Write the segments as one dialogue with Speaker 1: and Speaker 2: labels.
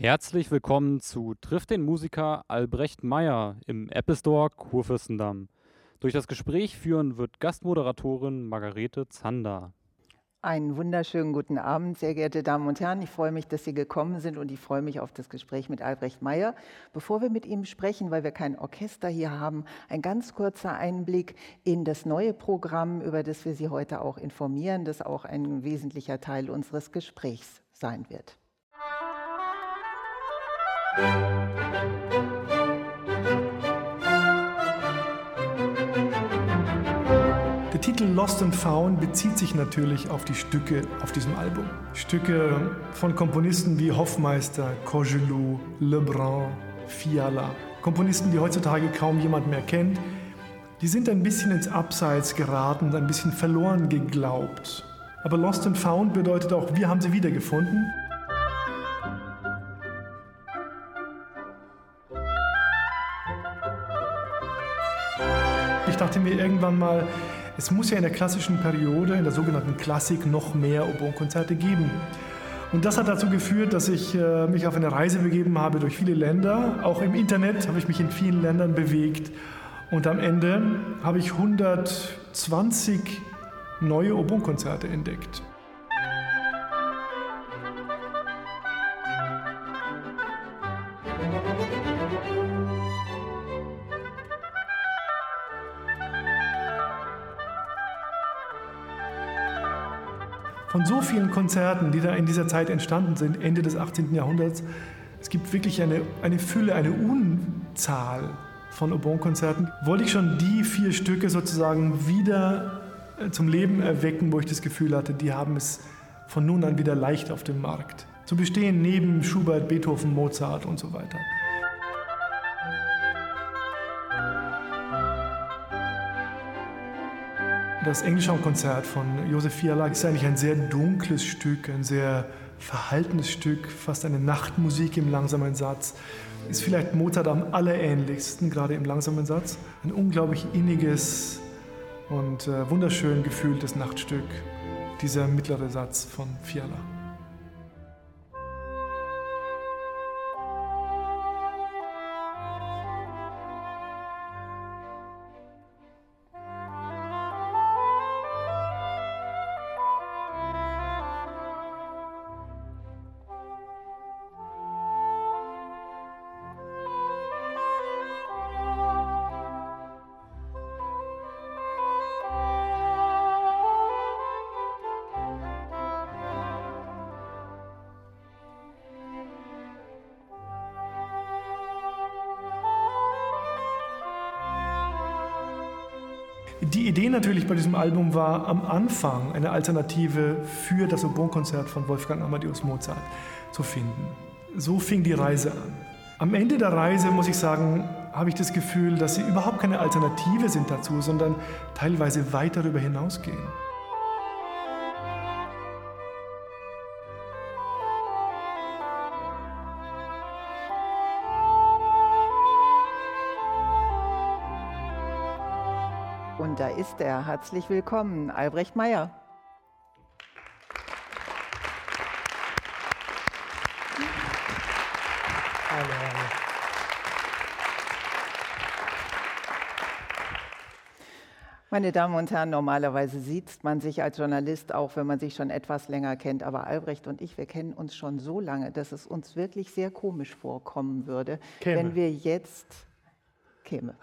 Speaker 1: Herzlich willkommen zu Trifft den Musiker Albrecht Meyer im Apple Store Kurfürstendamm. Durch das Gespräch führen wird Gastmoderatorin Margarete Zander.
Speaker 2: Einen wunderschönen guten Abend, sehr geehrte Damen und Herren. Ich freue mich, dass Sie gekommen sind und ich freue mich auf das Gespräch mit Albrecht Meyer. Bevor wir mit ihm sprechen, weil wir kein Orchester hier haben, ein ganz kurzer Einblick in das neue Programm, über das wir Sie heute auch informieren, das auch ein wesentlicher Teil unseres Gesprächs sein wird.
Speaker 3: Der Titel Lost and Found bezieht sich natürlich auf die Stücke auf diesem Album. Stücke von Komponisten wie Hoffmeister, Cogelou, Lebrun, Fiala. Komponisten, die heutzutage kaum jemand mehr kennt. Die sind ein bisschen ins Abseits geraten, ein bisschen verloren geglaubt. Aber Lost and Found bedeutet auch, wir haben sie wiedergefunden. Dachte mir irgendwann mal, es muss ja in der klassischen Periode, in der sogenannten Klassik, noch mehr Oboen-Konzerte geben. Und das hat dazu geführt, dass ich äh, mich auf eine Reise begeben habe durch viele Länder. Auch im Internet habe ich mich in vielen Ländern bewegt. Und am Ende habe ich 120 neue Oboen-Konzerte entdeckt. Von so vielen Konzerten, die da in dieser Zeit entstanden sind, Ende des 18. Jahrhunderts, es gibt wirklich eine, eine Fülle, eine Unzahl von Oboen-Konzerten, wollte ich schon die vier Stücke sozusagen wieder äh, zum Leben erwecken, wo ich das Gefühl hatte, die haben es von nun an wieder leicht auf dem Markt. Zu bestehen neben Schubert, Beethoven, Mozart und so weiter. Das Englischraumkonzert von Josef Fiala ist eigentlich ein sehr dunkles Stück, ein sehr verhaltenes Stück, fast eine Nachtmusik im langsamen Satz. Ist vielleicht Mozart am allerähnlichsten, gerade im langsamen Satz. Ein unglaublich inniges und äh, wunderschön gefühltes Nachtstück, dieser mittlere Satz von Fiala. Natürlich bei diesem Album war am Anfang eine Alternative für das Oboen-Konzert von Wolfgang Amadeus Mozart zu finden. So fing die Reise an. Am Ende der Reise, muss ich sagen, habe ich das Gefühl, dass sie überhaupt keine Alternative sind dazu, sondern teilweise weit darüber hinausgehen.
Speaker 2: Ist er. Herzlich willkommen, Albrecht Meyer. Meine Damen und Herren, normalerweise sieht man sich als Journalist auch, wenn man sich schon etwas länger kennt. Aber Albrecht und ich, wir kennen uns schon so lange, dass es uns wirklich sehr komisch vorkommen würde,
Speaker 3: Käme.
Speaker 2: wenn wir jetzt käme.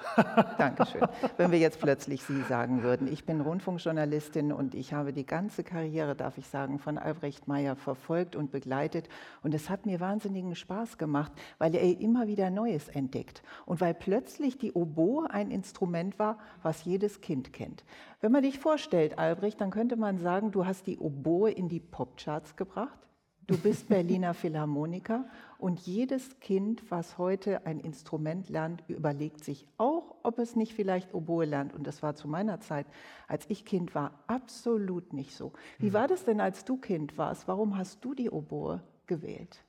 Speaker 2: Dankeschön. Wenn wir jetzt plötzlich Sie sagen würden. Ich bin Rundfunkjournalistin und ich habe die ganze Karriere, darf ich sagen, von Albrecht Meyer verfolgt und begleitet. Und es hat mir wahnsinnigen Spaß gemacht, weil er immer wieder Neues entdeckt. Und weil plötzlich die Oboe ein Instrument war, was jedes Kind kennt. Wenn man dich vorstellt, Albrecht, dann könnte man sagen, du hast die Oboe in die Popcharts gebracht. Du bist Berliner Philharmoniker und jedes Kind, was heute ein Instrument lernt, überlegt sich auch, ob es nicht vielleicht Oboe lernt. Und das war zu meiner Zeit, als ich Kind war, absolut nicht so. Wie war das denn, als du Kind warst? Warum hast du die Oboe gewählt?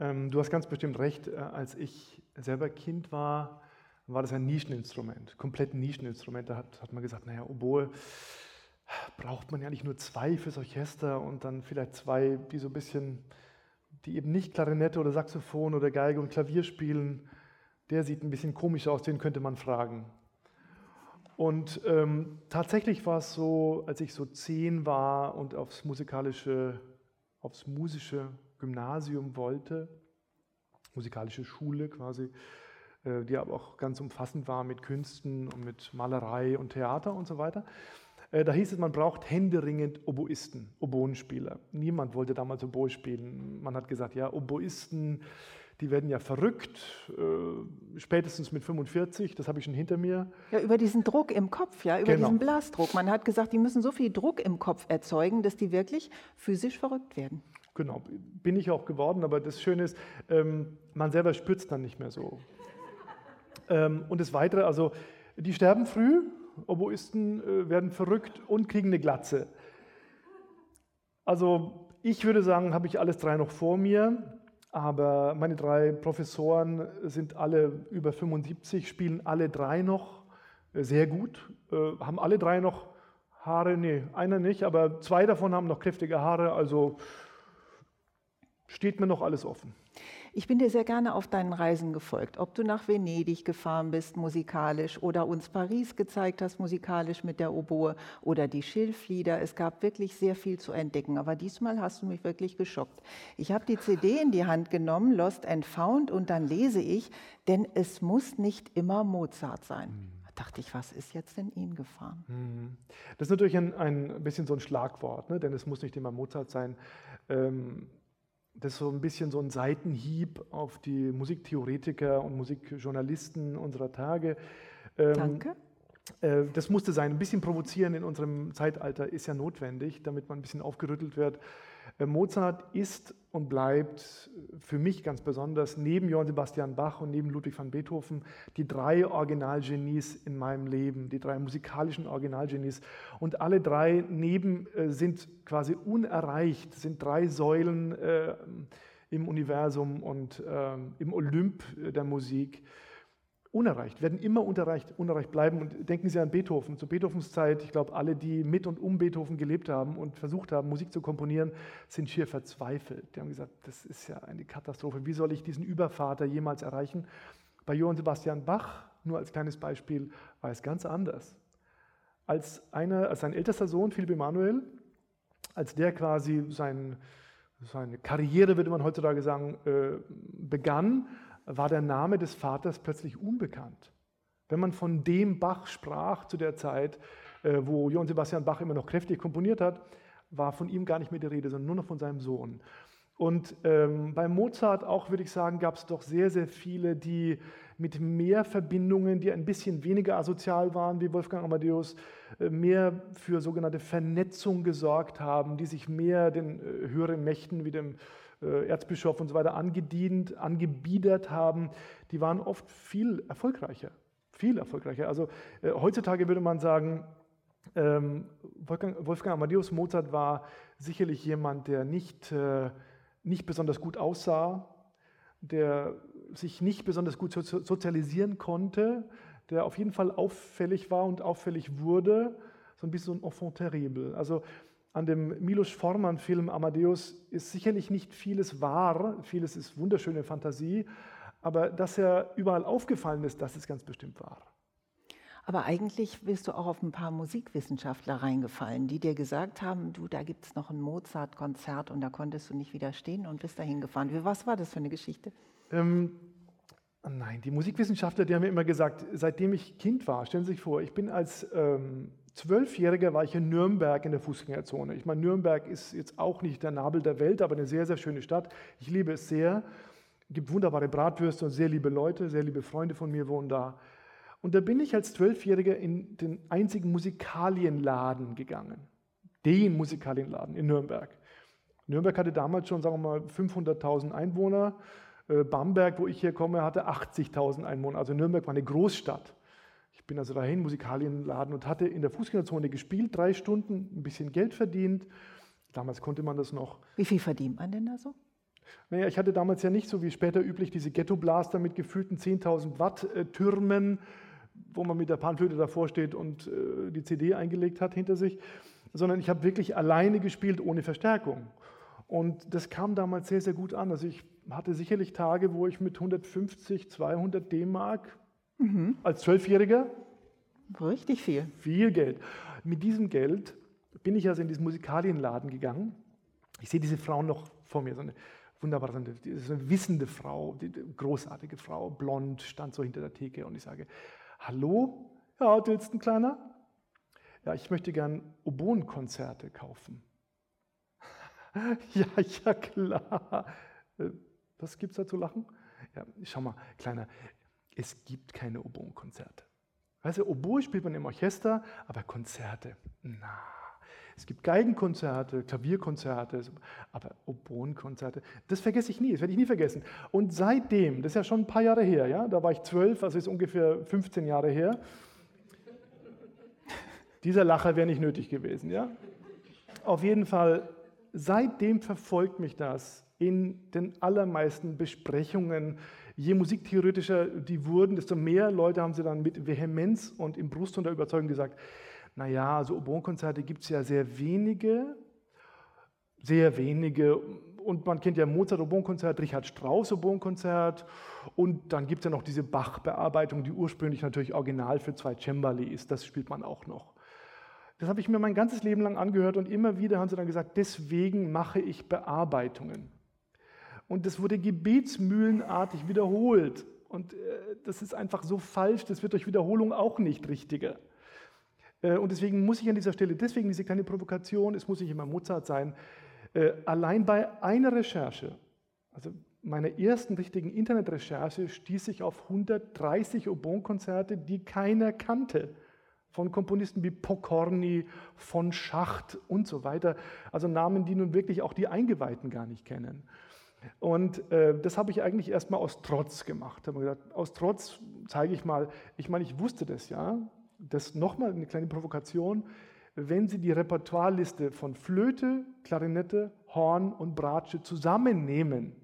Speaker 3: Ähm, du hast ganz bestimmt recht. Äh, als ich selber Kind war, war das ein Nischeninstrument, komplett ein Nischeninstrument. Da hat, hat man gesagt, naja, Oboe braucht man ja nicht nur zwei fürs Orchester und dann vielleicht zwei, die so ein bisschen die eben nicht Klarinette oder Saxophon oder Geige und Klavier spielen, der sieht ein bisschen komisch aus, den könnte man fragen. Und ähm, tatsächlich war es so, als ich so zehn war und aufs musikalische, aufs musische Gymnasium wollte, musikalische Schule quasi, äh, die aber auch ganz umfassend war mit Künsten und mit Malerei und Theater und so weiter. Äh, da hieß es, man braucht händeringend Oboisten, Oboenspieler. Niemand wollte damals Oboe spielen. Man hat gesagt, ja, Oboisten, die werden ja verrückt, äh, spätestens mit 45, das habe ich schon hinter mir.
Speaker 2: Ja, über diesen Druck im Kopf, ja, über
Speaker 3: Genau.
Speaker 2: diesen Blasdruck. Man hat gesagt, die müssen so viel Druck im Kopf erzeugen, dass die wirklich physisch verrückt werden.
Speaker 3: Genau, bin ich auch geworden, aber das Schöne ist, ähm, man selber spürt es dann nicht mehr so. ähm, und das Weitere, also die sterben früh, Oboisten äh, werden verrückt und kriegen eine Glatze. Also ich würde sagen, habe ich alles drei noch vor mir, aber meine drei Professoren sind alle über 75, spielen alle drei noch äh, sehr gut, äh, haben alle drei noch Haare, nee, einer nicht, aber zwei davon haben noch kräftige Haare, also steht mir noch alles offen.
Speaker 2: Ich bin dir sehr gerne auf deinen Reisen gefolgt. Ob du nach Venedig gefahren bist musikalisch oder uns Paris gezeigt hast musikalisch mit der Oboe oder die Schilflieder. Es gab wirklich sehr viel zu entdecken. Aber diesmal hast du mich wirklich geschockt. Ich habe die CD in die Hand genommen, Lost and Found, und dann lese ich, denn es muss nicht immer Mozart sein. Da dachte ich, was ist jetzt in ihn gefahren?
Speaker 3: Das ist natürlich ein, ein bisschen so ein Schlagwort, ne? denn es muss nicht immer Mozart sein. Ähm, das ist so ein bisschen so ein Seitenhieb auf die Musiktheoretiker und Musikjournalisten unserer Tage. Ähm,
Speaker 2: Danke.
Speaker 3: äh, Das musste sein. Ein bisschen provozieren in unserem Zeitalter ist ja notwendig, damit man ein bisschen aufgerüttelt wird. Äh, Mozart ist und bleibt für mich ganz besonders neben Johann Sebastian Bach und neben Ludwig van Beethoven die drei Originalgenies in meinem Leben, die drei musikalischen Originalgenies. Und alle drei neben äh, sind quasi unerreicht, sind drei Säulen äh, im Universum und ähm, im Olymp der Musik unerreicht, werden immer unerreicht, unerreicht bleiben. Und denken Sie an Beethoven. Zu Beethovens Zeit, ich glaube, alle, die mit und um Beethoven gelebt haben und versucht haben, Musik zu komponieren, sind schier verzweifelt. Die haben gesagt, das ist ja eine Katastrophe. Wie soll ich diesen Übervater jemals erreichen? Bei Johann Sebastian Bach, nur als kleines Beispiel, war es ganz anders. Als, einer, als sein ältester Sohn, Philipp Emanuel, als der quasi sein, seine Karriere, würde man heutzutage sagen, äh, begann, war der Name des Vaters plötzlich unbekannt. Wenn man von dem Bach sprach zu der Zeit, äh, wo Johann Sebastian Bach immer noch kräftig komponiert hat, war von ihm gar nicht mehr die Rede, sondern nur noch von seinem Sohn. Und ähm, bei Mozart auch, würde ich sagen, gab es doch sehr, sehr viele, die mit mehr Verbindungen, die ein bisschen weniger asozial waren, wie Wolfgang Amadeus, äh, mehr für sogenannte Vernetzung gesorgt haben, die sich mehr den äh, höheren Mächten wie dem Erzbischof und so weiter angedient, angebiedert haben, die waren oft viel erfolgreicher. Viel erfolgreicher. Also äh, heutzutage würde man sagen, ähm, Wolfgang, Wolfgang Amadeus Mozart war sicherlich jemand, der nicht, äh, nicht besonders gut aussah, der sich nicht besonders gut so, sozialisieren konnte, der auf jeden Fall auffällig war und auffällig wurde, so ein bisschen so ein Enfant terrible. Also an dem Milos Forman-Film Amadeus ist sicherlich nicht vieles wahr, vieles ist wunderschöne Fantasie, aber dass er überall aufgefallen ist, das ist ganz bestimmt wahr.
Speaker 2: Aber eigentlich bist du auch auf ein paar Musikwissenschaftler reingefallen, die dir gesagt haben, du, da gibt es noch ein Mozart-Konzert und da konntest du nicht widerstehen und bist dahin gefahren. Was war das für eine Geschichte?
Speaker 3: Ähm, nein, die Musikwissenschaftler, die haben mir immer gesagt, seitdem ich Kind war, stellen Sie sich vor, ich bin als ähm, Zwölfjähriger war ich in Nürnberg in der Fußgängerzone. Ich meine, Nürnberg ist jetzt auch nicht der Nabel der Welt, aber eine sehr, sehr schöne Stadt. Ich liebe es sehr. Es gibt wunderbare Bratwürste und sehr liebe Leute, sehr liebe Freunde von mir wohnen da. Und da bin ich als Zwölfjähriger in den einzigen Musikalienladen gegangen. Den Musikalienladen in Nürnberg. Nürnberg hatte damals schon, sagen wir mal, 500.000 Einwohner. Äh, Bamberg, wo ich herkomme, hatte 80.000 Einwohner. Also Nürnberg war eine Großstadt. Ich bin also dahin, Musikalienladen, und hatte in der Fußgängerzone gespielt, drei Stunden, ein bisschen Geld verdient. Damals konnte man das noch.
Speaker 2: Wie viel verdient man denn da so?
Speaker 3: Naja, ich hatte damals ja nicht so wie später üblich diese Ghetto-Blaster mit gefühlten 10.000 Watt äh, wo man mit der Panflöte davor steht und äh, die CD eingelegt hat hinter sich, sondern ich habe wirklich alleine gespielt ohne Verstärkung. Und das kam damals sehr, sehr gut an. Also ich hatte sicherlich Tage, wo ich mit 150, 200 D-Mark mhm. als Zwölfjähriger.
Speaker 2: Richtig viel.
Speaker 3: Viel Geld. Mit diesem Geld bin ich also in diesen Musikalienladen gegangen. Ich sehe diese Frau noch vor mir, so eine wunderbare, so eine wissende Frau, die großartige Frau, blond, stand so hinter der Theke und ich sage, hallo, ja, du willst ein kleiner? Ja, ich möchte gern Oboenkonzerte kaufen. ja, ja, klar. Äh, was gibt es da zu lachen? Ja, schau mal, Kleiner, es gibt keine Oboenkonzerte. Weißt du, Oboe spielt man im Orchester, aber Konzerte, na. Es gibt Geigenkonzerte, Klavierkonzerte, aber Oboenkonzerte, das vergesse ich nie, das werde ich nie vergessen. Und seitdem, das ist ja schon ein paar Jahre her, ja, da war ich zwölf, also ist ungefähr 15 Jahre her. Dieser Lacher wäre nicht nötig gewesen, ja. Auf jeden Fall, seitdem verfolgt mich das in den allermeisten Besprechungen. Je musiktheoretischer die wurden, desto mehr Leute haben sie dann mit Vehemenz und im Brust und der Überzeugung gesagt, naja, also Oboenkonzerte gibt es ja sehr wenige, sehr wenige. Und man kennt ja Mozart Oboenkonzert, Richard Strauss Oboenkonzert und dann gibt es ja noch diese Bach-Bearbeitung, die ursprünglich natürlich original für zwei Cembali ist, das spielt man auch noch. Das habe ich mir mein ganzes Leben lang angehört und immer wieder haben sie dann gesagt, deswegen mache ich Bearbeitungen. Und das wurde gebetsmühlenartig wiederholt. Und äh, das ist einfach so falsch, das wird durch Wiederholung auch nicht richtiger. Äh, und deswegen muss ich an dieser Stelle, deswegen diese kleine Provokation, es muss nicht immer Mozart sein, äh, allein bei einer Recherche, also meiner ersten richtigen Internetrecherche, stieß ich auf 130 Oboen-Konzerte, die keiner kannte. Von Komponisten wie Pokorny, von Schacht und so weiter. Also Namen, die nun wirklich auch die Eingeweihten gar nicht kennen. Und äh, das habe ich eigentlich erstmal aus Trotz gemacht. Habe gedacht, aus Trotz zeige ich mal, ich meine, ich wusste das ja, das nochmal eine kleine Provokation, wenn Sie die Repertoireliste von Flöte, Klarinette, Horn und Bratsche zusammennehmen,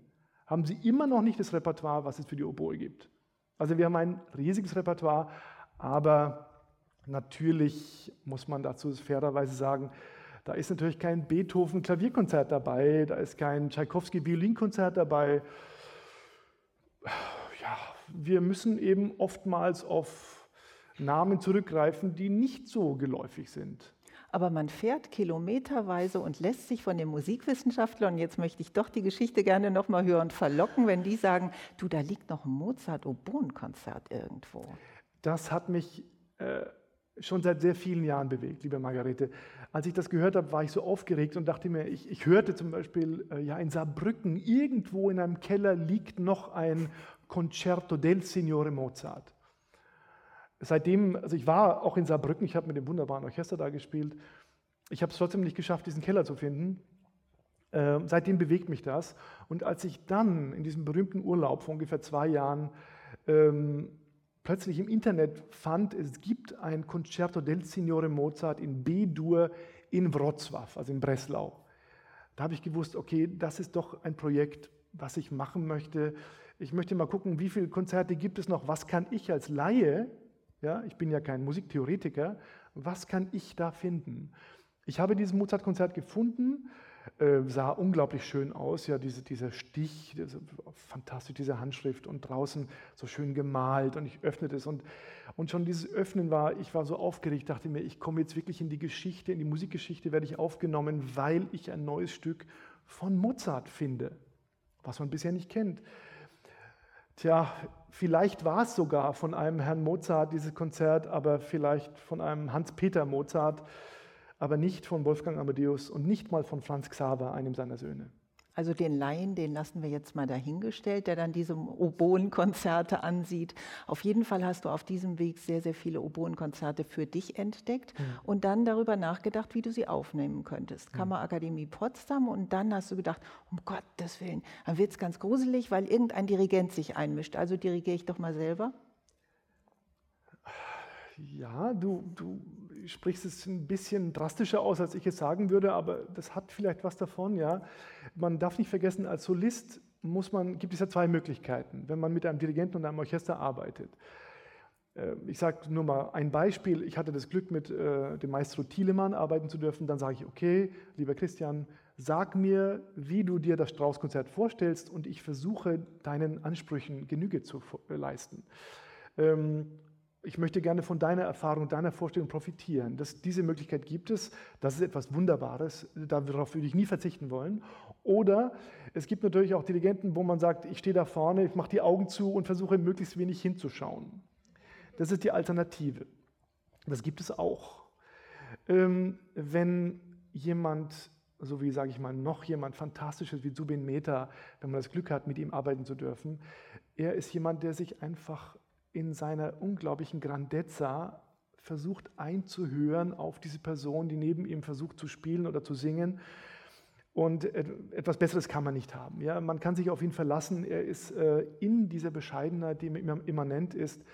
Speaker 3: haben Sie immer noch nicht das Repertoire, was es für die Oboe gibt. Also wir haben ein riesiges Repertoire, aber natürlich muss man dazu fairerweise sagen, da ist natürlich kein Beethoven-Klavierkonzert dabei, da ist kein Tschaikowski-Violinkonzert dabei. Ja, wir müssen eben oftmals auf Namen zurückgreifen, die nicht so geläufig sind.
Speaker 2: Aber man fährt kilometerweise und lässt sich von den Musikwissenschaftlern, jetzt möchte ich doch die Geschichte gerne nochmal hören, verlocken, wenn die sagen, du, da liegt noch ein Mozart-Oboen-Konzert irgendwo.
Speaker 3: Das hat mich äh, schon seit sehr vielen Jahren bewegt, liebe Margarete. Als ich das gehört habe, war ich so aufgeregt und dachte mir, ich, ich hörte zum Beispiel, äh, ja, in Saarbrücken, irgendwo in einem Keller liegt noch ein Concerto del Signore Mozart. Seitdem, also ich war auch in Saarbrücken, ich habe mit dem wunderbaren Orchester da gespielt. Ich habe es trotzdem nicht geschafft, diesen Keller zu finden. Äh, seitdem bewegt mich das. Und als ich dann in diesem berühmten Urlaub vor ungefähr zwei Jahren ähm, plötzlich im Internet fand, es gibt ein Concerto del Signore Mozart in B-Dur in Wrocław, also in Breslau. Da habe ich gewusst, okay, das ist doch ein Projekt, was ich machen möchte. Ich möchte mal gucken, wie viele Konzerte gibt es noch, was kann ich als Laie, ja, ich bin ja kein Musiktheoretiker, was kann ich da finden? Ich habe dieses Mozart-Konzert gefunden sah unglaublich schön aus, ja, diese, dieser Stich, diese, fantastisch, diese Handschrift und draußen so schön gemalt und ich öffnete es und, und schon dieses Öffnen war, ich war so aufgeregt, dachte mir, ich komme jetzt wirklich in die Geschichte, in die Musikgeschichte werde ich aufgenommen, weil ich ein neues Stück von Mozart finde, was man bisher nicht kennt. Tja, vielleicht war es sogar von einem Herrn Mozart dieses Konzert, aber vielleicht von einem Hans-Peter Mozart, aber nicht von Wolfgang Amadeus und nicht mal von Franz Xaver, einem seiner Söhne.
Speaker 2: Also den Laien, den lassen wir jetzt mal dahingestellt, der dann diese Oboenkonzerte ansieht. Auf jeden Fall hast du auf diesem Weg sehr, sehr viele Oboenkonzerte für dich entdeckt mhm. und dann darüber nachgedacht, wie du sie aufnehmen könntest. Mhm. Kammerakademie Potsdam und dann hast du gedacht, um Gottes Willen, dann wird es ganz gruselig, weil irgendein Dirigent sich einmischt. Also dirigiere ich doch mal selber.
Speaker 3: Ja, du, du sprichst es ein bisschen drastischer aus, als ich es sagen würde, aber das hat vielleicht was davon, ja. Man darf nicht vergessen, als Solist muss man, gibt es ja zwei Möglichkeiten, wenn man mit einem Dirigenten und einem Orchester arbeitet. Äh, ich sage nur mal ein Beispiel. Ich hatte das Glück, mit äh, dem Maestro Thielemann arbeiten zu dürfen. Dann sage ich, okay, lieber Christian, Sag mir, wie du dir das Strauß-Konzert vorstellst und ich versuche, deinen Ansprüchen Genüge zu äh, leisten. Ähm, ich möchte gerne von deiner Erfahrung, deiner Vorstellung profitieren. Das, diese Möglichkeit gibt es. Das ist etwas Wunderbares. Darauf würde ich nie verzichten wollen. Oder es gibt natürlich auch Dirigenten, wo man sagt, ich stehe da vorne, ich mache die Augen zu und versuche möglichst wenig hinzuschauen. Das ist die Alternative. Das gibt es auch. Ähm, wenn jemand, so wie sage ich mal, noch jemand Fantastisches wie Zubin Mehta, wenn man das Glück hat, mit ihm arbeiten zu dürfen, er ist jemand, der sich einfach in seiner unglaublichen Grandezza versucht einzuhören auf diese Person, die neben ihm versucht zu spielen oder zu singen. Und etwas Besseres kann man nicht haben. Ja, man kann sich auf ihn verlassen. Er ist äh, in dieser Bescheidenheit, die ihm immanent ist,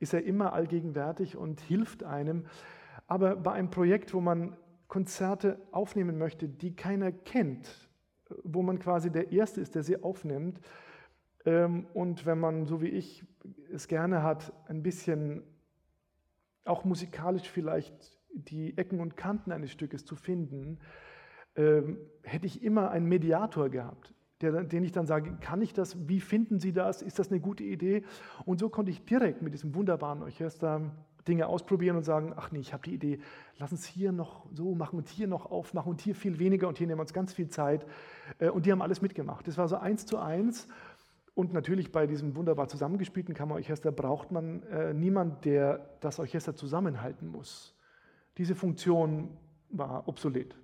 Speaker 3: ist er immer allgegenwärtig und hilft einem. Aber bei einem Projekt, wo man Konzerte aufnehmen möchte, die keiner kennt, wo man quasi der Erste ist, der sie aufnimmt, und wenn man, so wie ich, es gerne hat, ein bisschen auch musikalisch vielleicht die Ecken und Kanten eines Stückes zu finden, ähm, hätte ich immer einen Mediator gehabt, der, den ich dann sage, kann ich das, wie finden Sie das, ist das eine gute Idee? Und so konnte ich direkt mit diesem wunderbaren Orchester Dinge ausprobieren und sagen, ach nee, ich habe die Idee, lass uns hier noch so machen und hier noch aufmachen und hier viel weniger und hier nehmen wir uns ganz viel Zeit. Äh, und die haben alles mitgemacht. Das war so eins zu eins. Und natürlich bei diesem wunderbar zusammengespielten Kammerorchester braucht man äh, niemand, der das Orchester zusammenhalten muss. Diese Funktion war obsolet.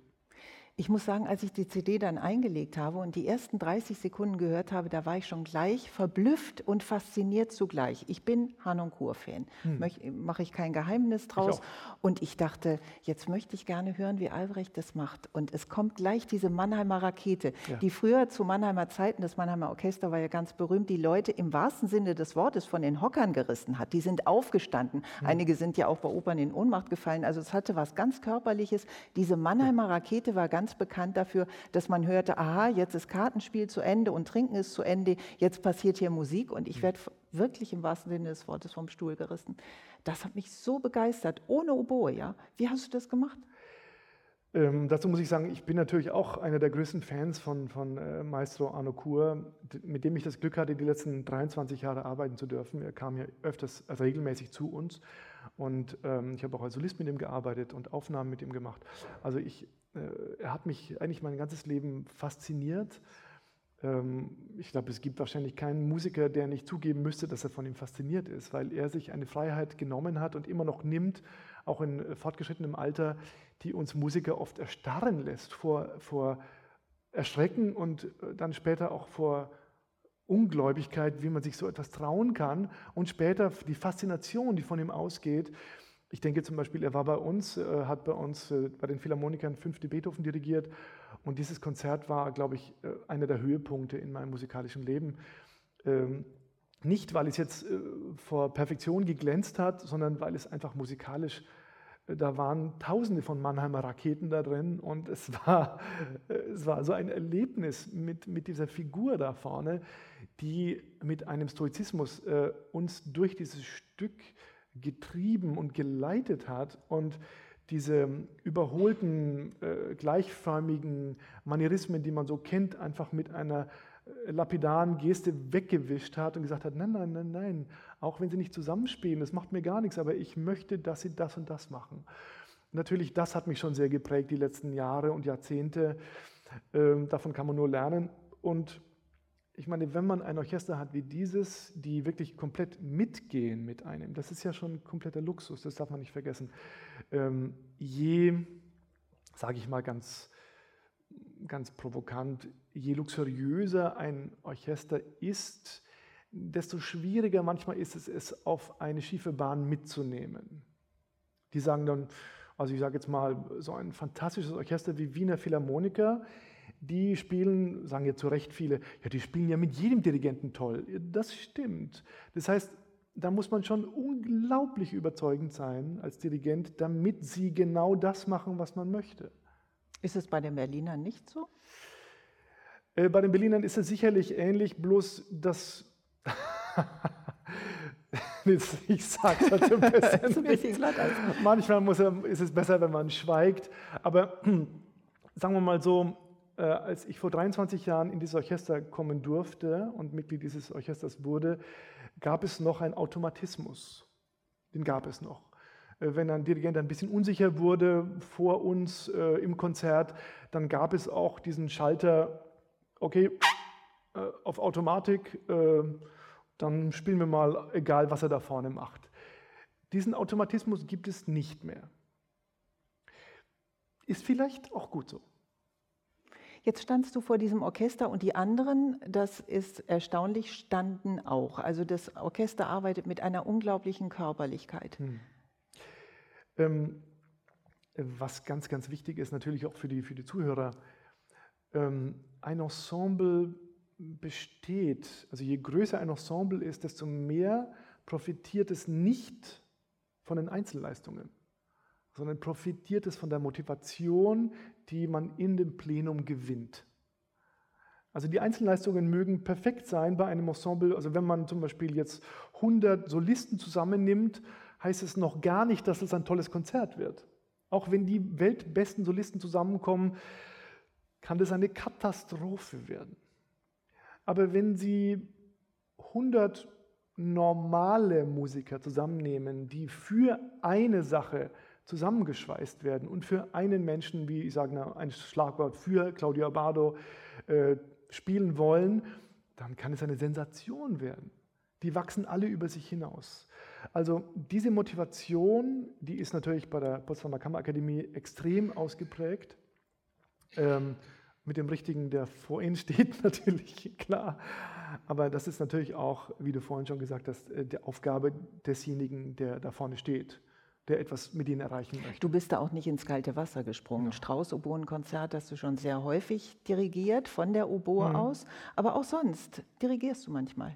Speaker 2: Ich muss sagen, als ich die CD dann eingelegt habe und die ersten 30 Sekunden gehört habe, da war ich schon gleich verblüfft und fasziniert zugleich. Ich bin Hanon Kur-Fan, hm. mache ich kein Geheimnis draus. Ich und ich dachte, jetzt möchte ich gerne hören, wie Albrecht das macht. Und es kommt gleich diese Mannheimer Rakete, ja. die früher zu Mannheimer Zeiten, das Mannheimer Orchester war ja ganz berühmt, die Leute im wahrsten Sinne des Wortes von den Hockern gerissen hat. Die sind aufgestanden. Hm. Einige sind ja auch bei Opern in Ohnmacht gefallen. Also es hatte was ganz Körperliches. Diese Mannheimer Rakete war ganz ganz bekannt dafür, dass man hörte, aha, jetzt ist Kartenspiel zu Ende und Trinken ist zu Ende, jetzt passiert hier Musik und ich werde wirklich im wahrsten Sinne des Wortes vom Stuhl gerissen. Das hat mich so begeistert, ohne Oboe, ja. Wie hast du das gemacht?
Speaker 3: Ähm, dazu muss ich sagen, ich bin natürlich auch einer der größten Fans von, von äh, Maestro Arno Kur, mit dem ich das Glück hatte, die letzten 23 Jahre arbeiten zu dürfen. Er kam ja öfters also regelmäßig zu uns und ähm, ich habe auch als Solist mit ihm gearbeitet und Aufnahmen mit ihm gemacht. Also ich er hat mich eigentlich mein ganzes Leben fasziniert. Ähm, ich glaube, es gibt wahrscheinlich keinen Musiker, der nicht zugeben müsste, dass er von ihm fasziniert ist, weil er sich eine Freiheit genommen hat und immer noch nimmt, auch in fortgeschrittenem Alter, die uns Musiker oft erstarren lässt vor, vor Erschrecken und äh, dann später auch vor Ungläubigkeit, wie man sich so etwas trauen kann und später die Faszination, die von ihm ausgeht. Ich denke zum Beispiel, er war bei uns, äh, hat bei uns äh, bei den Philharmonikern fünfte Beethoven dirigiert und dieses Konzert war, glaube ich, äh, einer der Höhepunkte in meinem musikalischen Leben. Ähm, nicht, weil es jetzt vor Perfektion geglänzt hat, sondern weil es einfach musikalisch, da waren tausende von Mannheimer Raketen da drin und es war, es war so ein Erlebnis mit, mit dieser Figur da vorne, die mit einem Stoizismus uns durch dieses Stück getrieben und geleitet hat und diese überholten, äh, gleichförmigen Manierismen, die man so kennt, einfach mit einer äh, lapidaren Geste weggewischt hat und gesagt hat, nein, nein, nein, nein, auch wenn sie nicht zusammenspielen, das macht mir gar nichts, aber ich möchte, dass sie das und das machen. Natürlich, das hat mich schon sehr geprägt die letzten Jahre und Jahrzehnte. Ähm, davon kann man nur lernen. Und ich meine, wenn man ein Orchester hat wie dieses, die wirklich komplett mitgehen mit einem, das ist ja schon ein kompletter Luxus, das darf man nicht vergessen. Ähm, je, sage ich mal ganz, ganz provokant, je luxuriöser ein Orchester ist, desto schwieriger manchmal ist es, es auf eine schiefe Bahn mitzunehmen. Die sagen dann, also ich sage jetzt mal, so ein fantastisches Orchester wie Wiener Philharmoniker, die spielen, sagen ja zu Recht viele, ja, die spielen ja mit jedem Dirigenten toll. Das stimmt. Das heißt, da muss man schon unglaublich überzeugend sein als Dirigent, damit sie genau das machen, was man möchte.
Speaker 2: Ist es bei den Berlinern nicht so?
Speaker 3: Äh, bei den Berlinern ist es sicherlich ähnlich, bloß dass. ich sage das ein bisschen. ein Manchmal muss ist es besser, wenn man schweigt. Aber sagen wir mal so, als ich vor 23 Jahren in dieses Orchester kommen durfte und Mitglied dieses Orchesters wurde, gab es noch einen Automatismus. Den gab es noch. Äh, wenn ein Dirigent ein bisschen unsicher wurde vor uns äh, im Konzert, dann gab es auch diesen Schalter, okay, äh, auf Automatik, äh, dann spielen wir mal, egal was er da vorne macht. Diesen Automatismus gibt es nicht mehr. Ist vielleicht auch gut so.
Speaker 2: Jetzt standst du vor diesem Orchester und die anderen, das ist erstaunlich, standen auch. Also das Orchester arbeitet mit einer unglaublichen Körperlichkeit. Hm.
Speaker 3: Ähm, was ganz, ganz wichtig ist, natürlich auch für die, für die Zuhörer, ähm, ein Ensemble besteht, also je größer ein Ensemble ist, desto mehr profitiert es nicht von den Einzelleistungen, sondern profitiert es von der Motivation, die man in dem Plenum gewinnt. Also die Einzelleistungen mögen perfekt sein bei einem Ensemble. Also wenn man zum Beispiel jetzt 100 Solisten zusammennimmt, heißt es noch gar nicht, dass es ein tolles Konzert wird. Auch wenn die weltbesten Solisten zusammenkommen, kann das eine Katastrophe werden. Aber wenn Sie 100 normale Musiker zusammennehmen, die für eine Sache zusammengeschweißt werden und für einen Menschen, wie ich sage, ein Schlagwort für Claudio Abado äh, spielen wollen, dann kann es eine Sensation werden. Die wachsen alle über sich hinaus. Also diese Motivation, die ist natürlich bei der Potsdamer Kammerakademie extrem ausgeprägt. Ähm, mit dem Richtigen, der vor Ihnen steht, natürlich, klar. Aber das ist natürlich auch, wie du vorhin schon gesagt hast, äh, die Aufgabe desjenigen, der da vorne steht, der etwas mit Ihnen erreichen möchte.
Speaker 2: Du bist da auch nicht ins kalte Wasser gesprungen. Ja. Strauß-Oboen-Konzert hast du schon sehr häufig dirigiert, von der Oboe mhm. aus. Aber auch sonst dirigierst du manchmal.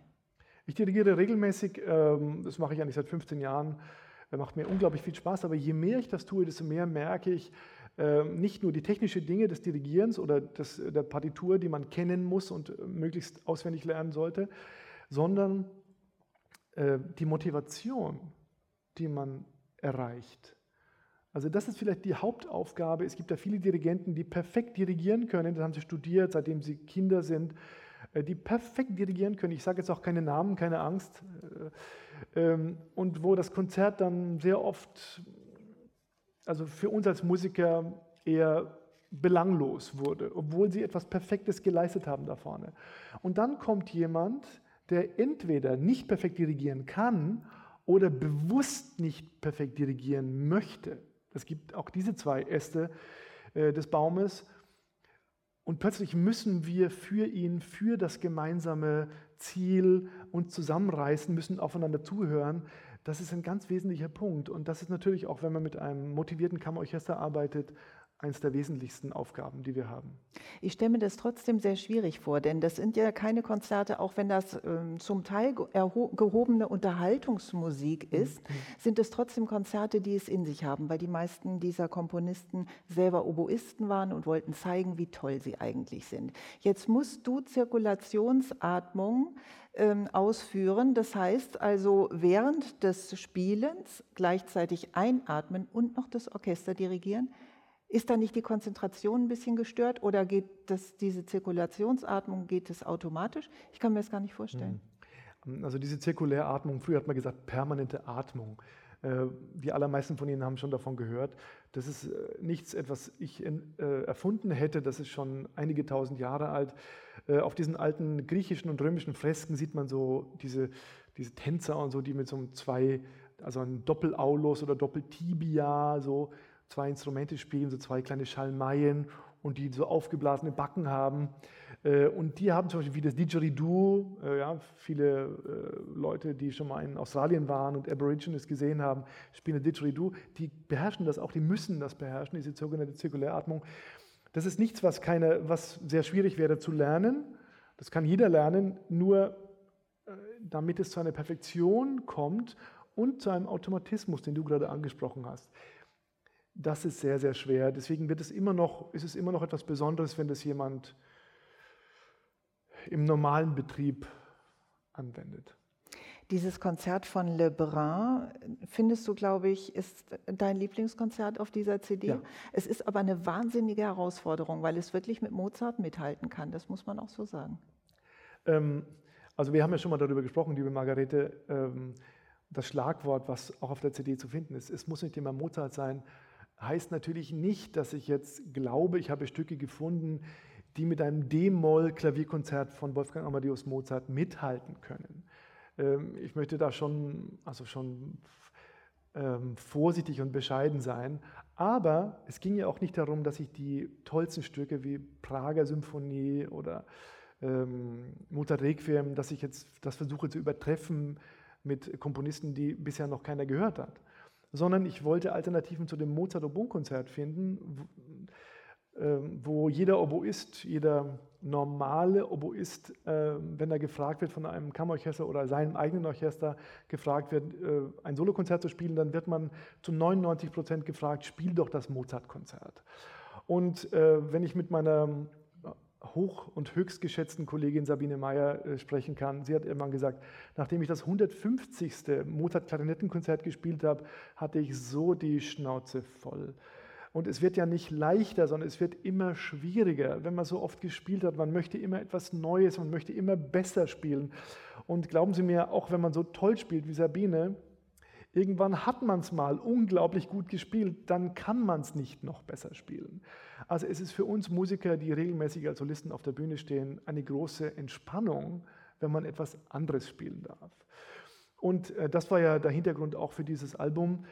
Speaker 3: Ich dirigiere regelmäßig, ähm, das mache ich eigentlich seit 15 Jahren, macht mir unglaublich viel Spaß. Aber je mehr ich das tue, desto mehr merke ich, ähm, nicht nur die technischen Dinge des Dirigierens oder des, der Partitur, die man kennen muss und äh, möglichst auswendig lernen sollte, sondern äh, die Motivation, die man erreicht. Also das ist vielleicht die Hauptaufgabe. Es gibt ja viele Dirigenten, die perfekt dirigieren können. Das haben sie studiert, seitdem sie Kinder sind, äh, die perfekt dirigieren können. Ich sage jetzt auch keine Namen, keine Angst. Ähm, und wo das Konzert dann sehr oft also für uns als Musiker eher belanglos wurde, obwohl sie etwas Perfektes geleistet haben da vorne. Und dann kommt jemand, der entweder nicht perfekt dirigieren kann oder bewusst nicht perfekt dirigieren möchte. Es gibt auch diese zwei Äste äh, des Baumes. Und plötzlich müssen wir für ihn, für das gemeinsame Ziel uns zusammenreißen, müssen aufeinander zuhören, das ist ein ganz wesentlicher Punkt. Und das ist natürlich auch, wenn man mit einem motivierten Kammerorchester arbeitet, eines der wesentlichsten Aufgaben, die wir haben.
Speaker 2: Ich stelle mir das trotzdem sehr schwierig vor, denn das sind ja keine Konzerte, auch wenn das ähm, zum Teil gehobene Unterhaltungsmusik mhm. ist, mhm. sind es trotzdem Konzerte, die es in sich haben, weil die meisten dieser Komponisten selber Oboisten waren und wollten zeigen, wie toll sie eigentlich sind. Jetzt musst du Zirkulationsatmung ähm, ausführen, das heißt also während des Spielens gleichzeitig einatmen und noch das Orchester dirigieren. Ist da nicht die Konzentration ein bisschen gestört oder geht das, diese Zirkulationsatmung, geht es automatisch? Ich kann mir das gar nicht vorstellen.
Speaker 3: Hm. Also diese Zirkuläratmung, früher hat man gesagt permanente Atmung. Äh, die allermeisten von Ihnen haben schon davon gehört. Das ist äh, nichts, etwas ich äh, erfunden hätte. Das ist schon einige tausend Jahre alt. Auf diesen alten griechischen und römischen Fresken sieht man so diese, diese Tänzer und so, die mit so einem zwei, also ein Doppelaulus oder Doppeltibia, so zwei Instrumente spielen, so zwei kleine Schalmeien und die so aufgeblasene Backen haben. Äh, und die haben zum Beispiel wie das Didgeridoo, äh, ja, viele äh, Leute, die schon mal in Australien waren und Aborigines gesehen haben, spielen Didgeridoo, die beherrschen das auch, die müssen das beherrschen, diese sogenannte Zirkuläratmung. Das ist nichts, was, keine, was sehr schwierig wäre zu lernen. Das kann jeder lernen, nur damit es zu einer Perfektion kommt und zu einem Automatismus, den du gerade angesprochen hast das ist sehr, sehr schwer. Deswegen wird es immer noch, ist es immer noch etwas Besonderes, wenn das jemand im normalen Betrieb anwendet.
Speaker 2: Dieses Konzert von Lebrun, findest du, glaube ich, ist dein Lieblingskonzert auf dieser CD? Ja. Es ist aber eine wahnsinnige Herausforderung, weil es wirklich mit Mozart mithalten kann. Das muss man auch so sagen.
Speaker 3: Ähm, also wir haben ja schon mal darüber gesprochen, liebe Margarete, ähm, das Schlagwort, was auch auf der CD zu finden ist, es muss nicht immer Mozart sein, heißt natürlich nicht, dass ich jetzt glaube, ich habe Stücke gefunden, die mit einem D-Moll-Klavierkonzert von Wolfgang Amadeus Mozart mithalten können. Ähm, ich möchte da schon, also schon ähm, vorsichtig und bescheiden sein. Aber es ging ja auch nicht darum, dass ich die tollsten Stücke wie Prager Symphonie oder ähm, Mozart Requiem, dass ich jetzt das versuche zu übertreffen mit Komponisten, die bisher noch keiner gehört hat. Sondern ich wollte Alternativen zu dem Mozart-Oboen-Konzert finden, ähm, wo jeder Oboist, jeder normale Oboist, ähm, wenn er gefragt wird von einem Kammerorchester oder seinem eigenen Orchester, gefragt wird, äh, ein Solokonzert zu spielen, dann wird man zu 99 Prozent gefragt, spiel doch das Mozart-Konzert. Und äh, wenn ich mit meiner hoch und höchst geschätzten Kollegin Sabine Meyer äh, sprechen kann. Sie hat irgendwann gesagt, nachdem ich das 150. Mozart-Klarinettenkonzert gespielt habe, hatte ich so die Schnauze voll. Und es wird ja nicht leichter, sondern es wird immer schwieriger, wenn man so oft gespielt hat. Man möchte immer etwas Neues, man möchte immer besser spielen. Und glauben Sie mir, auch wenn man so toll spielt wie Sabine, irgendwann hat man es mal unglaublich gut gespielt, dann kann man es nicht noch besser spielen. Also es ist für uns Musiker, die regelmäßig als Solisten auf der Bühne stehen, eine große Entspannung, wenn man etwas anderes spielen darf. Und äh, das war ja der Hintergrund auch für dieses Album.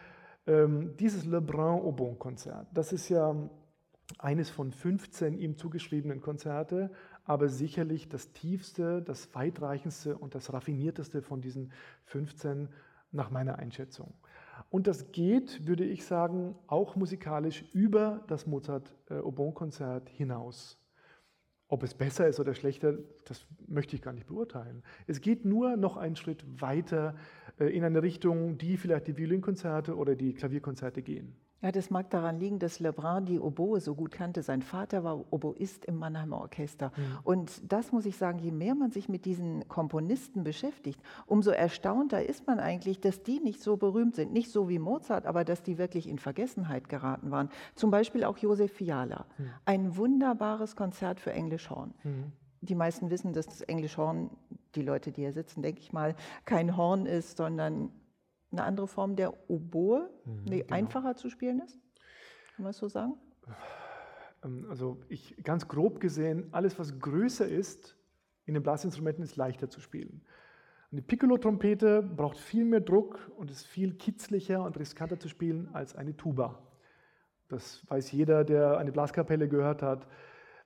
Speaker 3: Ähm, dieses Le Brun au Bon Konzert, das ist ja eines von 15 ihm zugeschriebenen Konzerte, aber sicherlich das tiefste, das weitreichendste und das raffinierteste von diesen 15 nach meiner Einschätzung. Und das geht, würde ich sagen, auch musikalisch über das Mozart-Oboen-Konzert hinaus. Ob es besser ist oder schlechter, das möchte ich gar nicht beurteilen. Es geht nur noch einen Schritt weiter äh, in eine Richtung, die vielleicht die Violinkonzerte oder die Klavierkonzerte gehen.
Speaker 2: Ja, das mag daran liegen, dass Lebrun die Oboe so gut kannte. Sein Vater war Oboist im Mannheimer Orchester. Mhm. Und das muss ich sagen, je mehr man sich mit diesen Komponisten beschäftigt, umso erstaunter ist man eigentlich, dass die nicht so berühmt sind. Nicht so wie Mozart, aber dass die wirklich in Vergessenheit geraten waren. Zum Beispiel auch Josef Fiala. Mhm. Ein wunderbares Konzert für Englischhorn. Mhm. Die meisten wissen, dass das Englischhorn, die Leute, die hier sitzen, denke ich mal, kein Horn ist, sondern eine andere Form der Oboe, mhm, die genau. einfacher zu spielen ist? Kann man das so sagen?
Speaker 3: Ähm, also ich ganz grob gesehen, alles was größer ist in den Blasinstrumenten ist leichter zu spielen. Eine Piccolo-Trompete braucht viel mehr Druck und ist viel kitzlicher und riskanter zu spielen als eine Tuba. Das weiß jeder, der eine Blaskapelle gehört hat.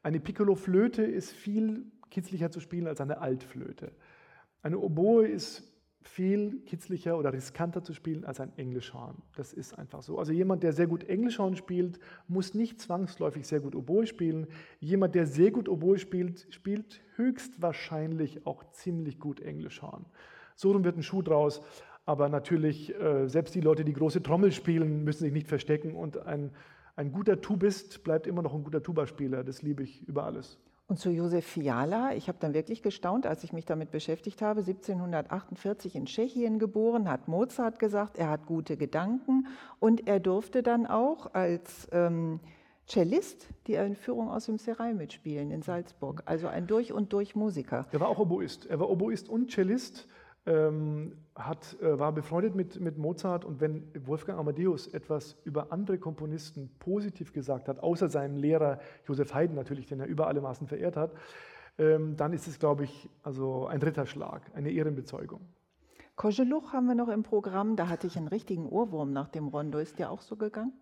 Speaker 3: Eine Piccolo-Flöte ist viel kitzlicher zu spielen als eine Altflöte. Eine Oboe ist viel kitzlicher oder riskanter zu spielen als ein Englischhorn. Das ist einfach so. Also jemand, der sehr gut Englischhorn spielt, muss nicht zwangsläufig sehr gut Oboe spielen. Jemand, der sehr gut Oboe spielt, spielt höchstwahrscheinlich auch ziemlich gut Englischhorn. So wird ein Schuh draus. Aber natürlich, äh, selbst die Leute, die große Trommel spielen, müssen sich nicht verstecken. Und ein, ein guter Tubist bleibt immer noch ein guter Tubaspieler. Das liebe ich über alles.
Speaker 2: Und zu Josef Fiala, ich habe dann wirklich gestaunt, als ich mich damit beschäftigt habe, 1748 in Tschechien geboren, hat Mozart gesagt, er hat gute Gedanken und er durfte dann auch als ähm, Cellist die Entführung aus dem Serai mitspielen in Salzburg. Also ein durch und durch Musiker.
Speaker 3: Er war auch Oboist. Er war Oboist und Cellist ähm, hat, äh, war befreundet mit, mit Mozart und wenn Wolfgang Amadeus etwas über andere Komponisten positiv gesagt hat, außer seinem Lehrer Josef Haydn natürlich, den er über alle Maßen verehrt hat, ähm, dann ist es, glaube ich, also ein Ritterschlag, eine Ehrenbezeugung.
Speaker 2: Koscheluch haben wir noch im Programm, da hatte ich einen richtigen Ohrwurm nach dem Rondo. Ist der auch so gegangen?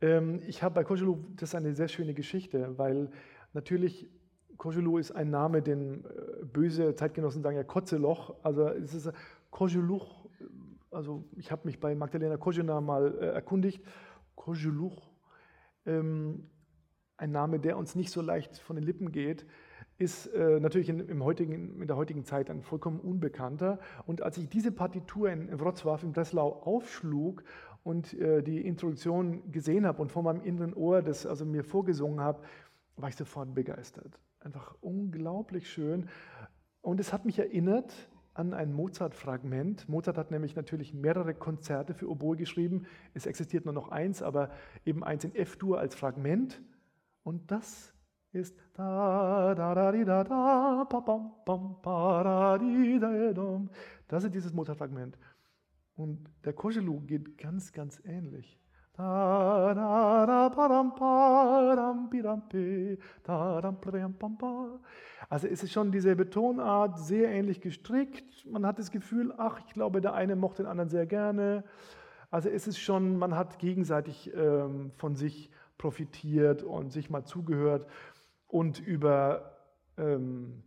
Speaker 3: Ähm, ich habe bei Koscheluch, das ist eine sehr schöne Geschichte, weil natürlich Kogelou ist ein Name, den äh, böse Zeitgenossen sagen ja Kotzeloch. Also es ist Kogeluch. Also ich habe mich bei Magdalena Kojena mal äh, erkundigt. Kogeluch, ähm, ein Name, der uns nicht so leicht von den Lippen geht, ist äh, natürlich in, im heutigen, in der heutigen Zeit ein vollkommen unbekannter. Und als ich diese Partitur in, in Wrocław, in Breslau aufschlug und äh, die Introduktion gesehen habe und vor meinem inneren Ohr das also mir vorgesungen habe, war ich sofort begeistert. Einfach unglaublich schön. Und es hat mich erinnert, an ein Mozart-Fragment. Mozart hat nämlich natürlich mehrere Konzerte für Oboe geschrieben. Es existiert nur noch eins, aber eben eins in F-Dur als Fragment. Und das ist da da da di da da pa pam pam pa da di da dum. Das ist dieses Mozart-Fragment. Und der Koschelu geht ganz, ganz ähnlich. Also es ist schon diese Betonart sehr ähnlich gestrickt. Man hat das Gefühl, ach, ich glaube, der eine mochte den anderen sehr gerne. Also es ist schon, man hat gegenseitig ähm, von sich profitiert und sich mal zugehört. Und über ähm,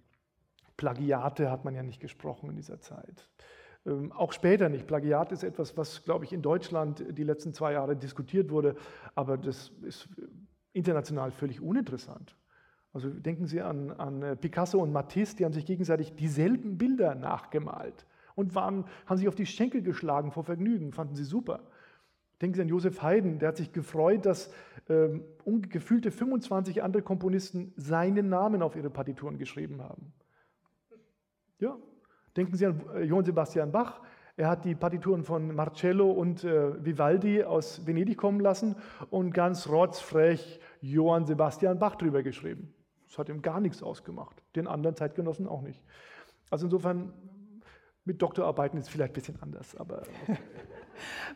Speaker 3: Plagiate hat man ja nicht gesprochen in dieser Zeit. Ähm, auch später nicht. Plagiat ist etwas, was, glaube ich, in Deutschland die letzten zwei Jahre diskutiert wurde, aber das ist international völlig uninteressant. Also denken Sie an, an äh, Picasso und Matisse, die haben sich gegenseitig dieselben Bilder nachgemalt und waren, haben sich auf die Schenkel geschlagen vor Vergnügen, fanden sie super. Denken Sie an Josef Haydn, der hat sich gefreut, dass ähm, gefühlte 25 andere Komponisten seinen Namen auf ihre Partituren geschrieben haben. Ja, Denken Sie an äh, Johann Sebastian Bach. Er hat die Partituren von Marcello und äh, Vivaldi aus Venedig kommen lassen und ganz rotzfrech Johann Sebastian Bach drüber geschrieben. Das hat ihm gar nichts ausgemacht, den anderen Zeitgenossen auch nicht. Also insofern mit Doktorarbeiten ist es vielleicht ein bisschen anders, aber okay.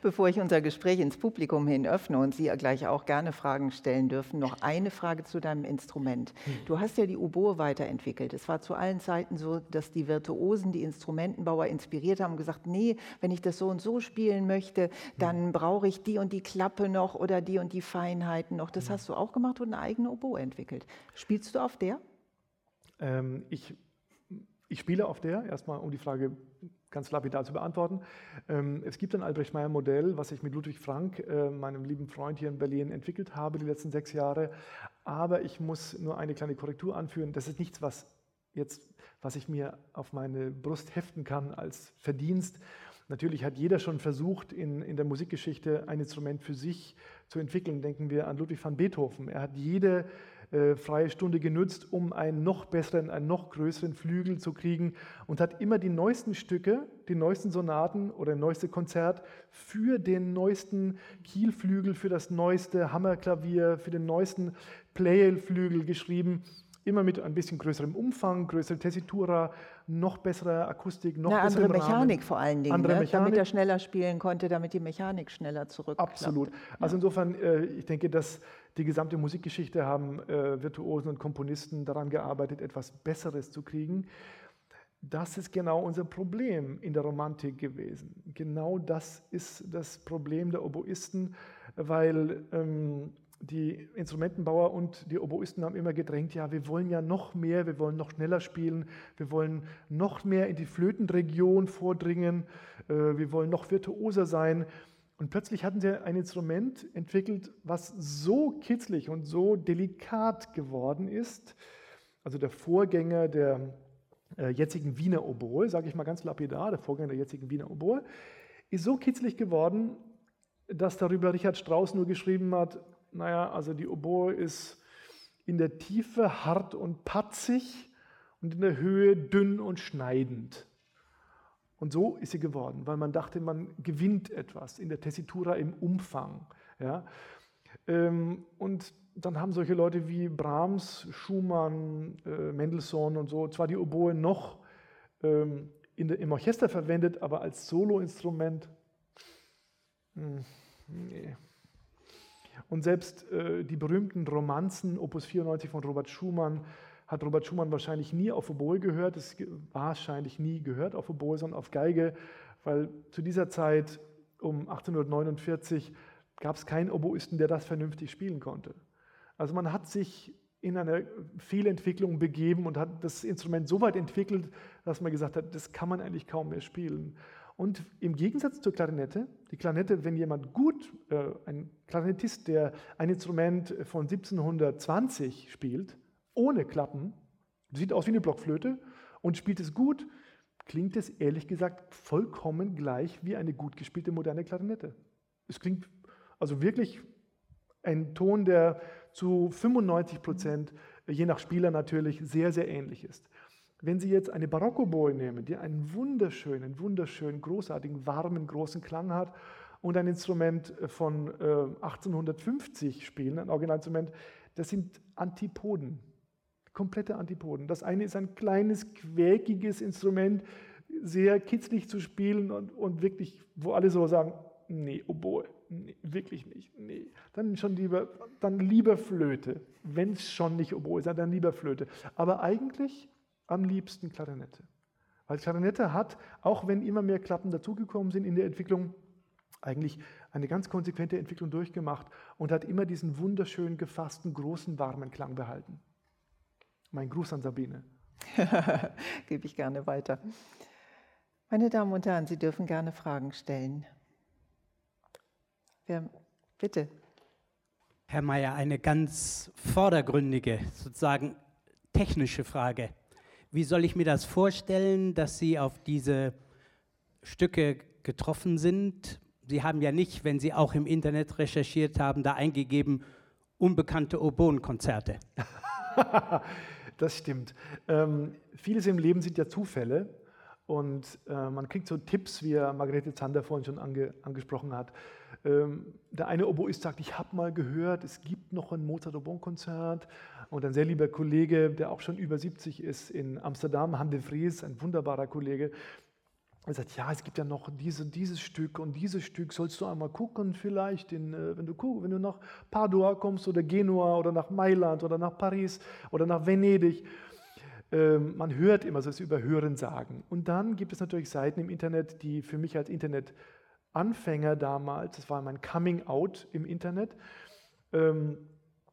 Speaker 2: Bevor ich unser Gespräch ins Publikum hin öffne und Sie gleich auch gerne Fragen stellen dürfen, noch eine Frage zu deinem Instrument. Hm. Du hast ja die Oboe weiterentwickelt. Es war zu allen Zeiten so, dass die Virtuosen, die Instrumentenbauer inspiriert haben und gesagt, nee, wenn ich das so und so spielen möchte, dann hm. brauche ich die und die Klappe noch oder die und die Feinheiten noch. Das hm. hast du auch gemacht und eine eigene Oboe entwickelt. Spielst du auf der?
Speaker 3: Ähm, ich ich spiele auf der, erstmal um die Frage ganz lapidar zu beantworten. Ähm, es gibt ein Albrecht Meyer Modell, was ich mit Ludwig Frank, äh, meinem lieben Freund hier in Berlin, entwickelt habe die letzten sechs Jahre. Aber ich muss nur eine kleine Korrektur anführen. Das ist nichts, was jetzt, was ich mir auf meine Brust heften kann als Verdienst. Natürlich hat jeder schon versucht, in, in der Musikgeschichte ein Instrument für sich zu entwickeln. Denken wir an Ludwig van Beethoven. Er hat jede äh, freie Stunde genutzt, um einen noch besseren, einen noch größeren Flügel zu kriegen und hat immer die neuesten Stücke, die neuesten Sonaten oder neueste Konzert für den neuesten Kielflügel, für das neueste Hammerklavier, für den neuesten Playel-Flügel geschrieben immer mit ein bisschen größerem Umfang, größere Tessitura, noch bessere Akustik, noch
Speaker 2: Eine
Speaker 3: andere
Speaker 2: Mechanik
Speaker 3: Rahmen.
Speaker 2: vor allen Dingen, ne?
Speaker 3: Mechanik.
Speaker 2: damit er schneller spielen konnte, damit die Mechanik schneller zurückklappt.
Speaker 3: Absolut. Also insofern, äh, ich denke, dass die gesamte Musikgeschichte haben äh, Virtuosen und Komponisten daran gearbeitet, etwas Besseres zu kriegen. Das ist genau unser Problem in der Romantik gewesen. Genau das ist das Problem der Oboisten, weil ähm, die Instrumentenbauer und die Oboisten haben immer gedrängt, ja, wir wollen ja noch mehr, wir wollen noch schneller spielen, wir wollen noch mehr in die Flötenregion vordringen, äh, wir wollen noch virtuoser sein. Und plötzlich hatten sie ein Instrument entwickelt, was so kitzlig und so delikat geworden ist. Also der Vorgänger der äh, jetzigen Wiener Oboe, sage ich mal ganz lapidar, der Vorgänger der jetzigen Wiener Oboe, ist so kitzlig geworden, dass darüber Richard Strauss nur geschrieben hat, naja, also die Oboe ist in der Tiefe hart und patzig und in der Höhe dünn und schneidend. Und so ist sie geworden, weil man dachte, man gewinnt etwas in der Tessitura im Umfang. Ja? Ähm, und dann haben solche Leute wie Brahms, Schumann, äh, Mendelssohn und so zwar die Oboe noch ähm, im Orchester verwendet, aber als Soloinstrument, hm, nee. Und selbst äh, die berühmten Romanzen, Opus 94 von Robert Schumann, hat Robert Schumann wahrscheinlich nie auf Oboe gehört, es wahrscheinlich nie gehört auf Oboe, sondern auf Geige, weil zu dieser Zeit um 1849 gab es keinen Oboisten, der das vernünftig spielen konnte. Also man hat sich in eine Fehlentwicklung begeben und hat das Instrument so weit entwickelt, dass man gesagt hat, das kann man eigentlich kaum mehr spielen. Und im Gegensatz zur Klarinette, die Klarinette, wenn jemand gut, äh, ein Klarinettist, der ein Instrument von 1720 spielt, ohne Klappen, sieht aus wie eine Blockflöte und spielt es gut, klingt es ehrlich gesagt vollkommen gleich wie eine gut gespielte moderne Klarinette. Es klingt also wirklich ein Ton, der zu 95 Prozent, je nach Spieler natürlich, sehr, sehr ähnlich ist. Wenn Sie jetzt eine Barockoboe nehmen, die einen wunderschönen, wunderschönen, großartigen, warmen, großen Klang hat und ein Instrument von äh, 1850 spielen, ein Originalinstrument, das sind Antipoden, komplette Antipoden. Das eine ist ein kleines, quäkiges Instrument, sehr kitzlig zu spielen und, und wirklich, wo alle so sagen, nee, Oboe, nee, wirklich nicht, nee. Dann schon lieber, dann lieber Flöte, wenn es schon nicht Oboe ist, dann lieber Flöte. Aber eigentlich am liebsten Klarinette. Weil Klarinette hat, auch wenn immer mehr Klappen dazugekommen sind in der Entwicklung, eigentlich eine ganz konsequente Entwicklung durchgemacht und hat immer diesen wunderschön gefassten, großen, warmen Klang behalten. Mein Gruß an Sabine.
Speaker 2: Gebe ich gerne weiter. Meine Damen und Herren, Sie dürfen gerne Fragen stellen. Wer, bitte.
Speaker 4: Herr Mayer, eine ganz vordergründige, sozusagen technische Frage. Wie soll ich mir das vorstellen, dass Sie auf diese Stücke getroffen sind? Sie haben ja nicht, wenn Sie auch im Internet recherchiert haben, da eingegeben, unbekannte Oboenkonzerte.
Speaker 3: das stimmt. Ähm, vieles im Leben sind ja Zufälle und äh, man kriegt so Tipps, wie Margarete Zander vorhin schon ange, angesprochen hat. Ähm, der eine Oboist sagt, ich habe mal gehört, es gibt noch ein Mozart-Oboen-Konzert. Und ein sehr lieber Kollege, der auch schon über 70 ist, in Amsterdam, Han de Vries, ein wunderbarer Kollege, er sagt, ja, es gibt ja noch diese, dieses Stück und dieses Stück sollst du einmal gucken, vielleicht, in, äh, wenn, du, wenn du nach Padua kommst oder Genua oder nach Mailand oder nach Paris oder nach Venedig. Ähm, man hört immer so das über Hören sagen. Und dann gibt es natürlich Seiten im Internet, die für mich als Internet-Anfänger damals, das war mein Coming Out im Internet, ähm,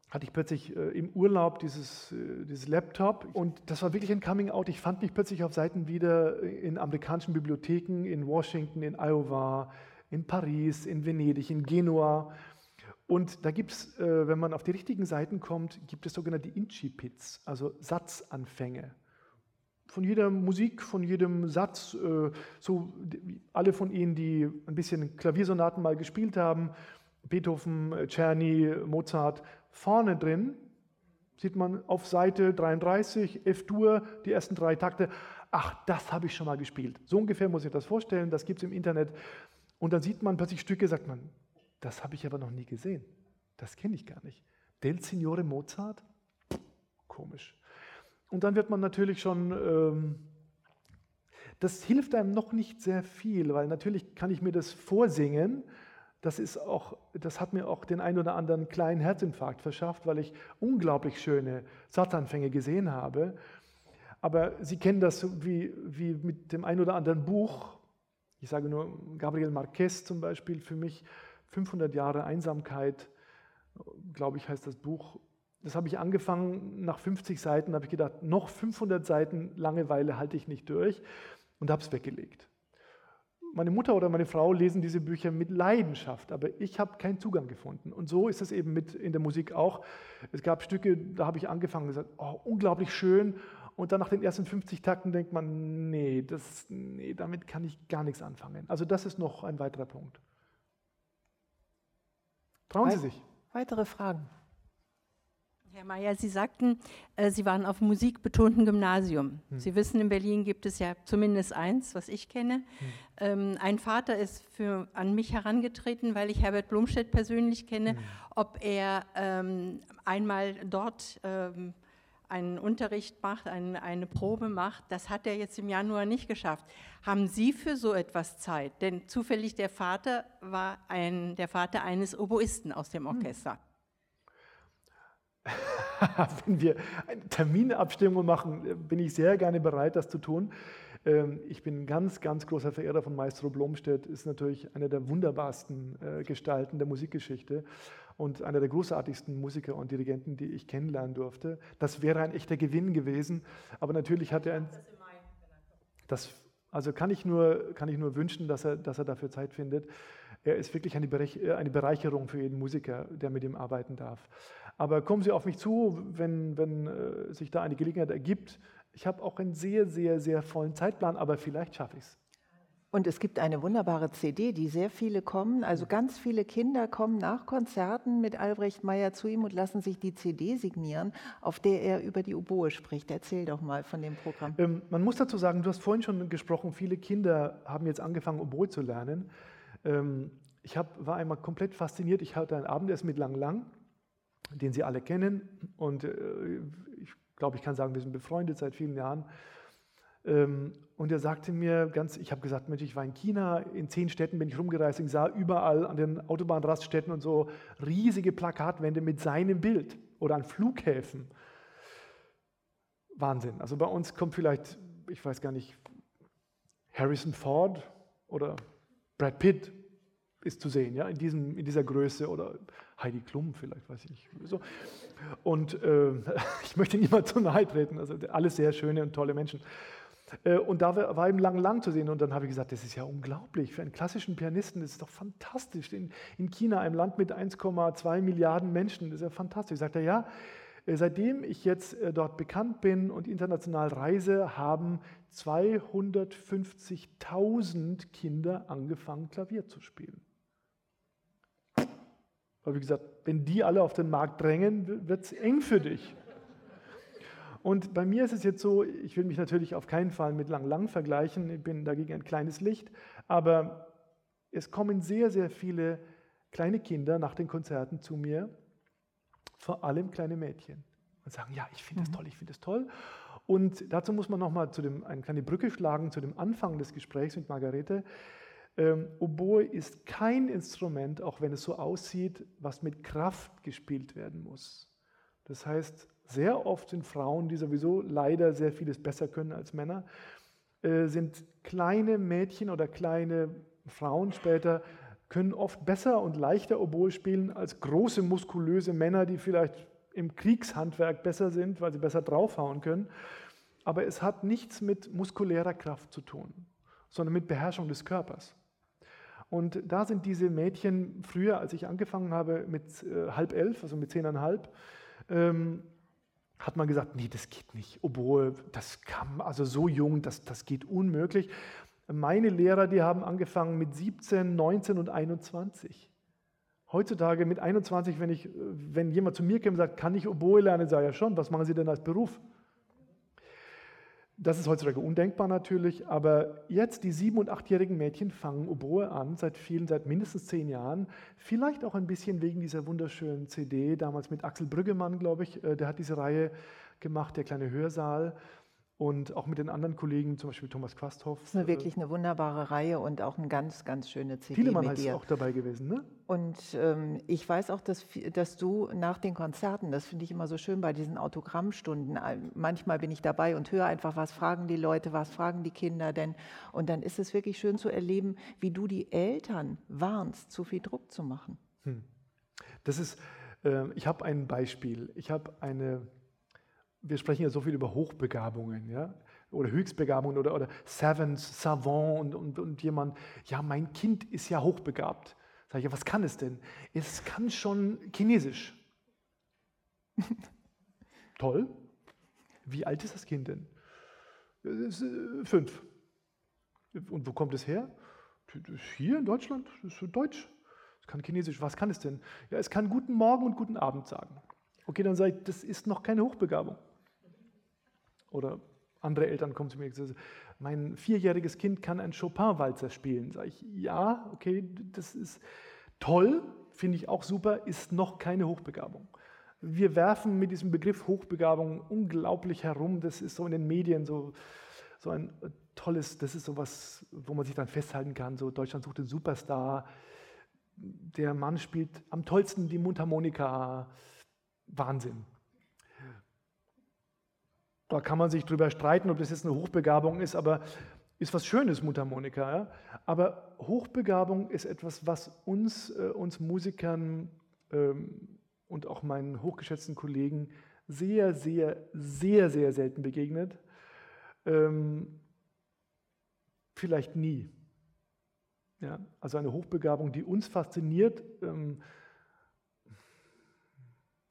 Speaker 3: hatte ich plötzlich äh, im Urlaub dieses, äh, dieses Laptop und das war wirklich ein Coming Out. Ich fand mich plötzlich auf Seiten wieder in amerikanischen Bibliotheken, in Washington, in Iowa, in Paris, in Venedig, in Genua. Und da gibt es, äh, wenn man auf die richtigen Seiten kommt, gibt es sogenannte Incipits, also Satzanfänge. Von jeder Musik, von jedem Satz, äh, so alle von Ihnen, die ein bisschen Klaviersonaten mal gespielt haben, Beethoven, Czerny, Mozart, Vorne drin sieht man auf Seite 33, F-Dur, die ersten drei Takte. Ach, das habe ich schon mal gespielt. So ungefähr muss ich das vorstellen, das gibt es im Internet. Und dann sieht man plötzlich Stücke, sagt man, das habe ich aber noch nie gesehen. Das kenne ich gar nicht. Del Signore Mozart? Komisch. Und dann wird man natürlich schon, ähm, das hilft einem noch nicht sehr viel, weil natürlich kann ich mir das vorsingen, das, ist auch, das hat mir auch den einen oder anderen kleinen Herzinfarkt verschafft, weil ich unglaublich schöne Satzanfänge gesehen habe. Aber Sie kennen das wie, wie mit dem einen oder anderen Buch. Ich sage nur Gabriel Marquez zum Beispiel für mich, 500 Jahre Einsamkeit, glaube ich, heißt das Buch. Das habe ich angefangen, nach 50 Seiten habe ich gedacht, noch 500 Seiten Langeweile halte ich nicht durch und habe es weggelegt meine Mutter oder meine Frau lesen diese Bücher mit Leidenschaft, aber ich habe keinen Zugang gefunden. Und so ist es eben mit in der Musik auch. Es gab Stücke, da habe ich angefangen und gesagt, oh, unglaublich schön. Und dann nach den ersten 50 Takten denkt man, nee, das, nee, damit kann ich gar nichts anfangen. Also das ist noch ein weiterer Punkt. Trauen Sie sich.
Speaker 2: Weitere Fragen?
Speaker 5: Herr Mayer, Sie sagten, äh, Sie waren auf musikbetonten Gymnasium. Hm. Sie wissen, in Berlin gibt es ja zumindest eins, was ich kenne. Hm. Ähm, ein Vater ist für, an mich herangetreten, weil ich Herbert Blumstedt persönlich kenne, hm. ob er ähm, einmal dort ähm, einen Unterricht macht, ein, eine Probe macht. Das hat er jetzt im Januar nicht geschafft. Haben Sie für so etwas Zeit? Denn zufällig der Vater war ein, der Vater eines Oboisten aus dem hm. Orchester.
Speaker 3: Wenn wir eine Terminabstimmung machen, bin ich sehr gerne bereit, das zu tun. Ähm, ich bin ein ganz, ganz großer Verehrer von Maestro Blomstedt, ist natürlich einer der wunderbarsten äh, Gestalten der Musikgeschichte und einer der großartigsten Musiker und Dirigenten, die ich kennenlernen durfte. Das wäre ein echter Gewinn gewesen, aber natürlich hat er ein... Das, also kann ich, nur, kann ich nur wünschen, dass er, dass er dafür Zeit findet. Er ist wirklich eine Bereicherung für jeden Musiker, der mit ihm arbeiten darf. Aber kommen Sie auf mich zu, wenn, wenn äh, sich da eine Gelegenheit ergibt. Ich habe auch einen sehr, sehr, sehr vollen Zeitplan, aber vielleicht schaffe ich es.
Speaker 2: Und es gibt eine wunderbare CD, die sehr viele kommen. Also ganz viele Kinder kommen nach Konzerten mit Albrecht Meyer zu ihm und lassen sich die CD signieren, auf der er über die Oboe spricht. Erzähl doch mal von dem Programm.
Speaker 3: Ähm, man muss dazu sagen, du hast vorhin schon gesprochen, viele Kinder haben jetzt angefangen, Oboe zu lernen. Ähm, ich hab, war einmal komplett fasziniert. Ich hatte ein Abendessen mit Lang Lang, den Sie alle kennen. Und äh, ich glaube, ich kann sagen, wir sind befreundet seit vielen Jahren. Ähm, und er sagte mir ganz, ich habe gesagt, Mensch, ich war in China, in zehn Städten bin ich rumgereist, ich sah überall an den Autobahnraststätten und so riesige Plakatwände mit seinem Bild oder an Flughäfen. Wahnsinn. Also bei uns kommt vielleicht, ich weiß gar nicht, Harrison Ford oder Brad Pitt ist zu sehen, ja, in, diesem, in dieser Größe oder Heidi Klum vielleicht, weiß ich nicht. So. Und äh, ich möchte niemand zu nahe treten, also alles sehr schöne und tolle Menschen. Äh, und da war ihm lang, lang zu sehen. Und dann habe ich gesagt, das ist ja unglaublich. Für einen klassischen Pianisten das ist doch fantastisch. In, in China, einem Land mit 1,2 Milliarden Menschen, das ist ja fantastisch. Sagt er, ja, seitdem ich jetzt äh, dort bekannt bin und international reise, haben 250.000 Kinder angefangen, Klavier zu spielen. Habe ich gesagt, wenn die alle auf den Markt drängen, wird es eng für dich. Und bei mir ist es jetzt so, ich will mich natürlich auf keinen Fall mit Lang Lang vergleichen, ich bin dagegen ein kleines Licht, aber es kommen sehr, sehr viele kleine Kinder nach den Konzerten zu mir, vor allem kleine Mädchen, und sagen, ja, ich finde das mhm. toll, ich finde das toll. Und dazu muss man nochmal eine kleine Brücke schlagen zu dem Anfang des Gesprächs mit Margarete. Ähm, Oboe ist kein Instrument, auch wenn es so aussieht, was mit Kraft gespielt werden muss. Das heißt, sehr oft sind Frauen, die sowieso leider sehr vieles besser können als Männer, äh, sind kleine Mädchen oder kleine Frauen später, können oft besser und leichter Oboe spielen als große muskulöse Männer, die vielleicht im Kriegshandwerk besser sind, weil sie besser draufhauen können. Aber es hat nichts mit muskulärer Kraft zu tun, sondern mit Beherrschung des Körpers. Und da sind diese Mädchen früher, als ich angefangen habe mit äh, halb elf, also mit zehneinhalb, ähm, hat man gesagt, nee, das geht nicht. Obwohl, das kam, also so jung, das, das geht unmöglich. Meine Lehrer, die haben angefangen mit 17, 19 und 21. Heutzutage mit 21, wenn, ich, wenn jemand zu mir kommt und sagt, kann ich Oboe lernen, sage ich ja schon, was machen Sie denn als Beruf? Das ist heutzutage undenkbar natürlich, aber jetzt die sieben- und achtjährigen Mädchen fangen Oboe an, seit vielen, seit mindestens zehn Jahren. Vielleicht auch ein bisschen wegen dieser wunderschönen CD, damals mit Axel Brüggemann, glaube ich. Äh, der hat diese Reihe gemacht, der kleine Hörsaal und auch mit den anderen Kollegen, zum Beispiel Thomas Quasthoff.
Speaker 2: Das ist eine, wirklich eine wunderbare Reihe und auch eine ganz, ganz schöne CD
Speaker 3: Viele mit dir. auch dabei gewesen, ne?
Speaker 2: Und ähm, ich weiß auch, dass, dass du nach den Konzerten, das finde ich immer so schön bei diesen Autogrammstunden, manchmal bin ich dabei und höre einfach, was fragen die Leute, was fragen die Kinder denn? Und dann ist es wirklich schön zu erleben, wie du die Eltern warnst, zu viel Druck zu machen. Hm.
Speaker 3: Das ist, äh, ich habe ein Beispiel. Ich habe eine wir sprechen ja so viel über Hochbegabungen, ja, oder Höchstbegabungen oder, oder Savants, Savant und, und, und jemand, ja, mein Kind ist ja hochbegabt. Sag ich, ja, was kann es denn? Es kann schon Chinesisch. Toll. Wie alt ist das Kind denn? Ist, äh, fünf. Und wo kommt es her? Hier in Deutschland. Das ist Deutsch. Es kann Chinesisch. Was kann es denn? Ja, es kann guten Morgen und guten Abend sagen. Okay, dann sage ich, das ist noch keine Hochbegabung. Oder andere Eltern kommen zu mir und sagen, mein vierjähriges Kind kann einen Chopin-Walzer spielen. Sage ich, ja, okay, das ist toll, finde ich auch super, ist noch keine Hochbegabung. Wir werfen mit diesem Begriff Hochbegabung unglaublich herum. Das ist so in den Medien so, so ein tolles, das ist so was, wo man sich dann festhalten kann. So Deutschland sucht den Superstar. Der Mann spielt am tollsten die Mundharmonika. Wahnsinn. Da kann man sich drüber streiten, ob das jetzt eine Hochbegabung ist, aber ist was Schönes, Mundharmonika. Ja? Aber Hochbegabung ist etwas, was uns, äh, uns Musikern ähm, und auch meinen hochgeschätzten Kollegen sehr, sehr, sehr, sehr selten begegnet. Ähm, vielleicht nie. Ja? Also eine Hochbegabung, die uns fasziniert. Ähm,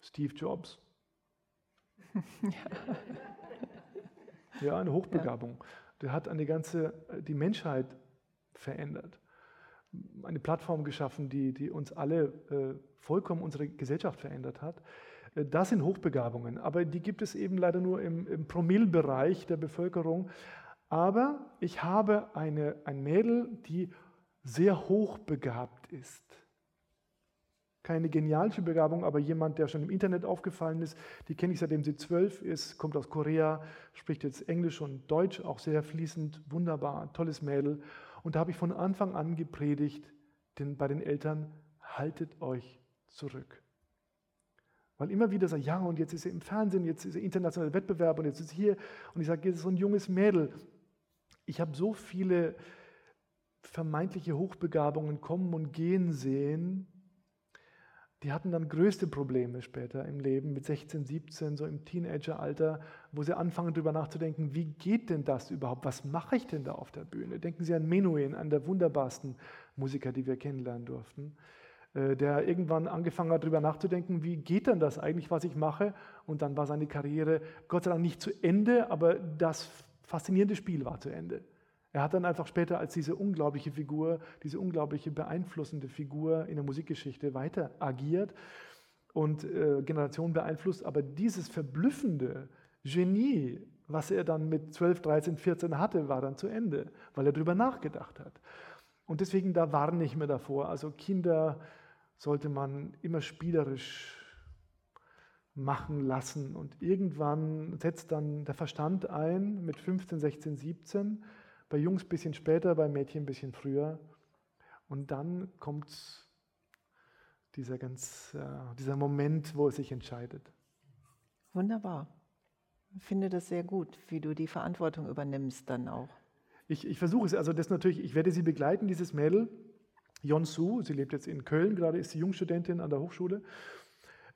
Speaker 3: Steve Jobs. ja. Ja, eine Hochbegabung. Ja. Der hat eine ganze, die Menschheit verändert. Eine Plattform geschaffen, die, die uns alle äh, vollkommen unsere Gesellschaft verändert hat. Äh, das sind Hochbegabungen, aber die gibt es eben leider nur im, im Promillbereich der Bevölkerung. Aber ich habe eine, ein Mädel, die sehr hochbegabt ist. Keine genialische Begabung, aber jemand, der schon im Internet aufgefallen ist. Die kenne ich seitdem sie zwölf ist, kommt aus Korea, spricht jetzt Englisch und Deutsch auch sehr fließend, wunderbar, tolles Mädel. Und da habe ich von Anfang an gepredigt, denn bei den Eltern, haltet euch zurück. Weil immer wieder sagt, ja, und jetzt ist er im Fernsehen, jetzt ist er internationaler Wettbewerb und jetzt ist er hier. Und ich sage, jetzt ist so ein junges Mädel. Ich habe so viele vermeintliche Hochbegabungen kommen und gehen sehen. Die hatten dann größte Probleme später im Leben, mit 16, 17, so im Teenageralter, wo sie anfangen darüber nachzudenken, wie geht denn das überhaupt? Was mache ich denn da auf der Bühne? Denken Sie an Menuhin, an der wunderbarsten Musiker, die wir kennenlernen durften. Äh, der irgendwann angefangen hat, darüber nachzudenken, wie geht denn das eigentlich, was ich mache? Und dann war seine Karriere Gott sei Dank nicht zu Ende, aber das faszinierende Spiel war zu Ende. Er hat dann einfach später als diese unglaubliche Figur, diese unglaubliche beeinflussende Figur in der Musikgeschichte weiter agiert und äh, Generationen beeinflusst. Aber dieses verblüffende Genie, was er dann mit 12, 13, 14 hatte, war dann zu Ende, weil er darüber nachgedacht hat. Und deswegen, da warne ich mir davor. Also Kinder sollte man immer spielerisch machen lassen. Und irgendwann setzt dann der Verstand ein mit 15, 16, 17. Bei Jungs ein bisschen später, bei Mädchen ein bisschen früher. Und dann kommt dieser, ganz, äh, dieser Moment, wo es sich entscheidet.
Speaker 2: Wunderbar. Ich finde das sehr gut, wie du die Verantwortung übernimmst dann auch.
Speaker 3: Ich, ich versuche es, also das natürlich, ich werde sie begleiten, dieses Mädel, Yon Su, sie lebt jetzt in Köln, gerade ist sie Jungstudentin an der Hochschule.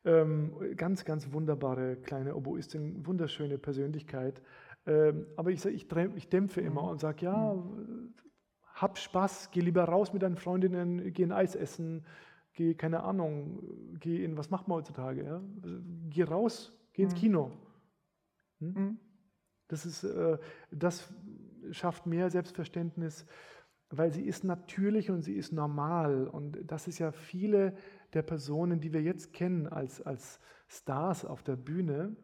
Speaker 3: Ähm, ganz, ganz wunderbare kleine Oboistin, wunderschöne Persönlichkeit. Ähm, aber ich, ich, ich dämpfe immer und sage, ja, hab Spaß, geh lieber raus mit deinen Freundinnen, geh ein Eis essen, geh, keine Ahnung, geh in, was macht man heutzutage? Ja? Geh raus, geh ins Kino. Hm? Mhm. Das, ist, äh, das schafft mehr Selbstverständnis, weil sie ist natürlich und sie ist normal. Und das ist ja viele der Personen, die wir jetzt kennen als, als Stars auf der Bühne,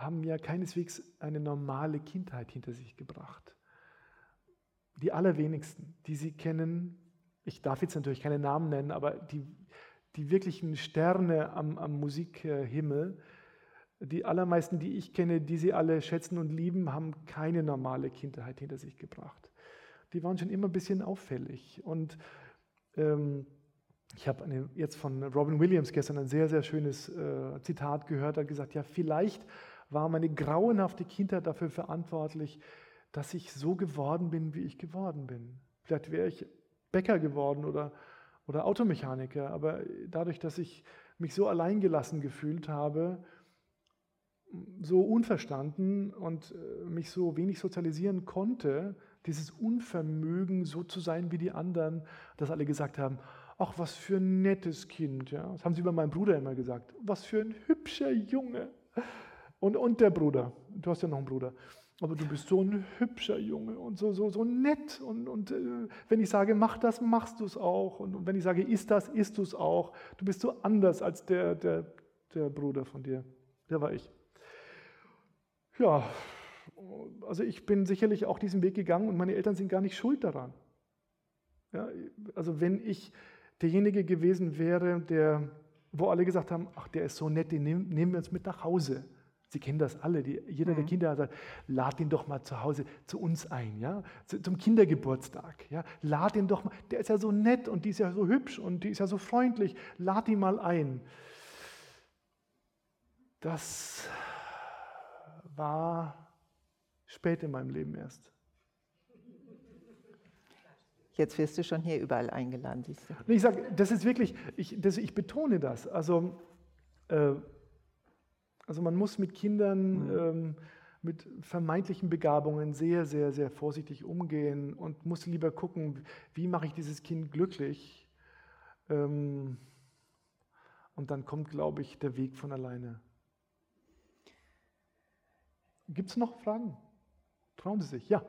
Speaker 3: haben ja keineswegs eine normale Kindheit hinter sich gebracht. Die allerwenigsten, die sie kennen, ich darf jetzt natürlich keine Namen nennen, aber die, die wirklichen Sterne am, am Musikhimmel, die allermeisten, die ich kenne, die sie alle schätzen und lieben, haben keine normale Kindheit hinter sich gebracht. Die waren schon immer ein bisschen auffällig. Und ähm, ich habe jetzt von Robin Williams gestern ein sehr, sehr schönes äh, Zitat gehört. Er hat gesagt, ja, vielleicht war meine grauenhafte Kindheit dafür verantwortlich, dass ich so geworden bin, wie ich geworden bin. Vielleicht wäre ich Bäcker geworden oder, oder Automechaniker, aber dadurch, dass ich mich so alleingelassen gefühlt habe, so unverstanden und äh, mich so wenig sozialisieren konnte, dieses Unvermögen, so zu sein wie die anderen, dass alle gesagt haben, ach, was für ein nettes Kind. Ja? Das haben sie über meinen Bruder immer gesagt. Was für ein hübscher Junge. Und, und der Bruder, du hast ja noch einen Bruder, aber du bist so ein hübscher Junge und so, so, so nett. Und, und äh, wenn ich sage, mach das, machst du es auch. Und, und wenn ich sage, isst das, isst du es auch. Du bist so anders als der, der, der Bruder von dir. Der war ich. Ja, also ich bin sicherlich auch diesen Weg gegangen und meine Eltern sind gar nicht schuld daran. Ja, also wenn ich derjenige gewesen wäre, der, wo alle gesagt haben, ach, der ist so nett, den nehmen, nehmen wir uns mit nach Hause. Sie kennen das alle. Die, jeder der mhm. Kinder sagt, lad ihn doch mal zu Hause zu uns ein, ja, zum Kindergeburtstag. Ja, lad ihn doch mal. Der ist ja so nett und die ist ja so hübsch und die ist ja so freundlich. Lad ihn mal ein. Das war spät in meinem Leben erst.
Speaker 2: Jetzt wirst du schon hier überall eingeladen, siehst
Speaker 3: du. Ich sage, das ist wirklich, ich, das, ich betone das. Also, äh, also man muss mit Kindern, mhm. ähm, mit vermeintlichen Begabungen sehr, sehr, sehr vorsichtig umgehen und muss lieber gucken, wie mache ich dieses Kind glücklich. Ähm, und dann kommt, glaube ich, der Weg von alleine. Gibt es noch Fragen? Trauen Sie sich? Ja.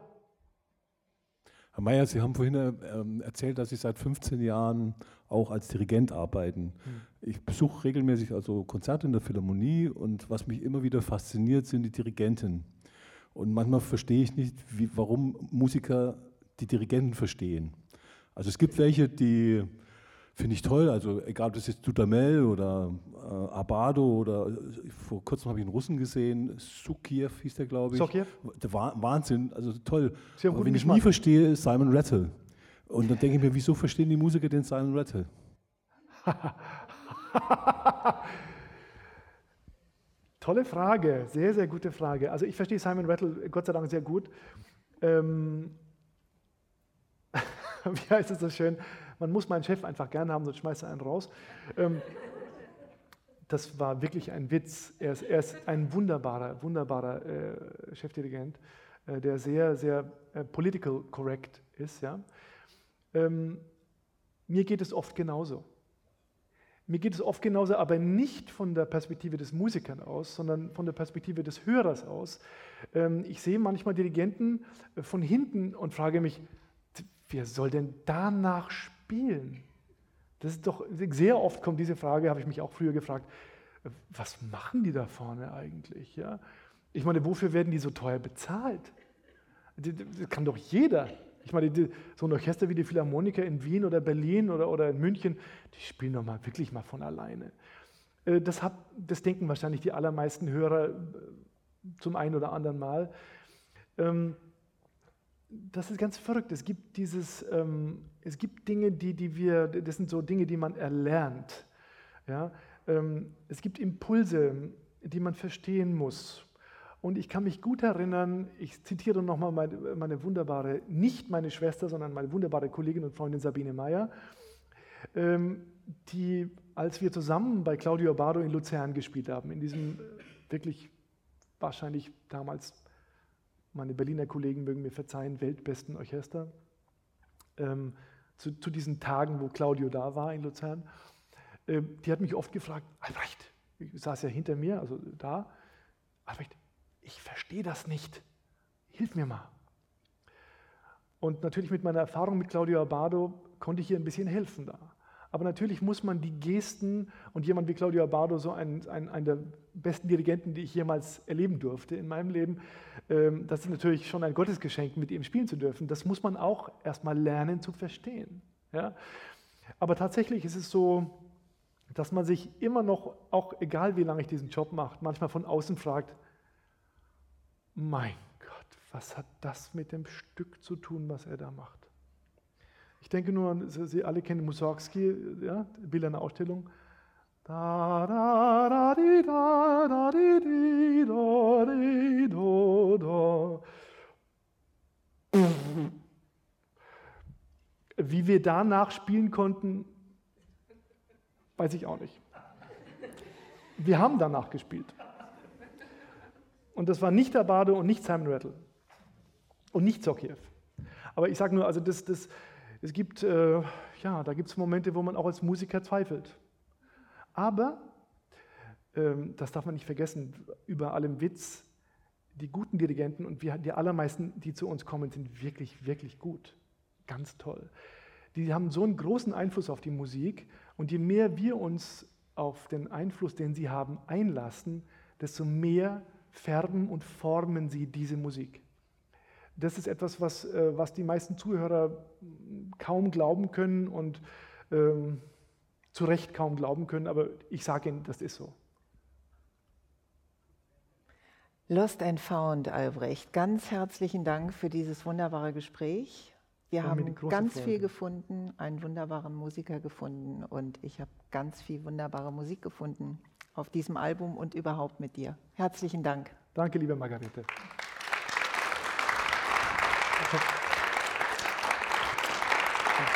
Speaker 6: Herr Mayer, Sie haben vorhin äh, erzählt, dass Sie seit 15 Jahren auch als Dirigent arbeiten. Hm. Ich besuche regelmäßig also Konzerte in der Philharmonie und was mich immer wieder fasziniert, sind die Dirigenten. Und manchmal verstehe ich nicht, wie, warum Musiker die Dirigenten verstehen. Also es gibt welche, die finde ich toll, also egal ob das jetzt Dudamel oder äh, Abado oder äh, vor kurzem habe ich einen Russen gesehen, Sukiev hieß der, glaube ich. Sukiev? Der Wahnsinn, also toll. Aber wenn ich nie verstehe, ist Simon Rattle. Und dann denke ich mir, wieso verstehen die Musiker den Simon Rattle?
Speaker 3: Tolle Frage, sehr, sehr gute Frage. Also ich verstehe Simon Rattle Gott sei Dank sehr gut. Ähm, wie heißt es so schön? Man muss meinen Chef einfach gerne haben, sonst schmeißt er einen raus. Ähm, das war wirklich ein Witz. Er ist, er ist ein wunderbarer, wunderbarer äh, Chefdirigent, äh, der sehr, sehr äh, political correct ist. Ja? Ähm, mir geht es oft genauso. Mir geht es oft genauso, aber nicht von der Perspektive des Musikers aus, sondern von der Perspektive des Hörers aus. Ähm, ich sehe manchmal Dirigenten äh, von hinten und frage mich, wer soll denn danach spielen? Das ist doch, sehr oft kommt diese Frage, habe ich mich auch früher gefragt, was machen die da vorne eigentlich? Ja? Ich meine, wofür werden die so teuer bezahlt? Das kann doch jeder. Ich meine, so ein Orchester wie die Philharmoniker in Wien oder Berlin oder, oder in München, die spielen doch mal wirklich mal von alleine. Äh, das, hat, das denken wahrscheinlich die allermeisten Hörer äh, zum einen oder anderen Mal. Das ist ganz verrückt. Es gibt dieses, ähm, es gibt Dinge, die, die wir, das sind so Dinge, die man erlernt. Ja? Ähm, es gibt Impulse, die man verstehen muss. Und ich kann mich gut erinnern, ich zitiere nochmal meine, meine wunderbare, nicht meine Schwester, sondern meine wunderbare Kollegin und Freundin Sabine Meyer, ähm, die, als wir zusammen bei Claudio Bardo in Luzern gespielt haben, in diesem wirklich wahrscheinlich damals meine Berliner Kollegen mögen mir verzeihen, weltbesten Orchester, ähm, zu, zu, diesen Tagen, wo Claudio da war in Luzern. Äh, die hat mich oft gefragt, Albrecht, ich saß ja hinter mir, also da, Albrecht, ich verstehe das nicht, hilf mir mal. Und natürlich mit meiner Erfahrung mit Claudio Abado konnte ich ihr ein bisschen helfen da. Aber natürlich muss man die Gesten und jemand wie Claudio Abado, so ein, ein, ein der besten Dirigenten, die ich jemals erleben durfte in meinem Leben, ähm, das ist natürlich schon ein Gottesgeschenk, mit ihm spielen zu dürfen. Das muss man auch erstmal lernen zu verstehen. Ja? Aber tatsächlich ist es so, dass man sich immer noch, auch egal wie lange ich diesen Job mache, manchmal von außen fragt, mein Gott, was hat das mit dem Stück zu tun, was er da macht? Ich denke nur, Sie alle kennen Mussorgsky, ja, Bilder einer Ausstellung. Da, da, da, di, da, da, di, di, da, di, do, da. Wie wir danach spielen konnten, weiß ich auch nicht. Wir haben danach gespielt. Und das war nicht der Bade und nicht Simon Rattle und nicht Zokiev. Aber ich sage nur, also das, das, es gibt, äh, ja, da gibt es Momente, wo man auch als Musiker zweifelt. Aber, ähm, das darf man nicht vergessen, über allem Witz, die guten Dirigenten und wir, die allermeisten, die zu uns kommen, sind wirklich, wirklich gut. Ganz toll. Die haben so einen großen Einfluss auf die Musik und je mehr wir uns auf den Einfluss, den sie haben, einlassen, desto mehr färben und formen sie diese Musik. Das ist etwas, was, äh, was die meisten Zuhörer kaum glauben können und ähm, zu Recht kaum glauben können, aber ich sage Ihnen, das ist so.
Speaker 2: Lost and Found, Albrecht. Ganz herzlichen Dank für dieses wunderbare Gespräch. Wir haben ganz Freude. viel gefunden, einen wunderbaren Musiker gefunden und ich habe ganz viel wunderbare Musik gefunden auf diesem Album und überhaupt mit dir. Herzlichen Dank.
Speaker 3: Danke, liebe Margarete.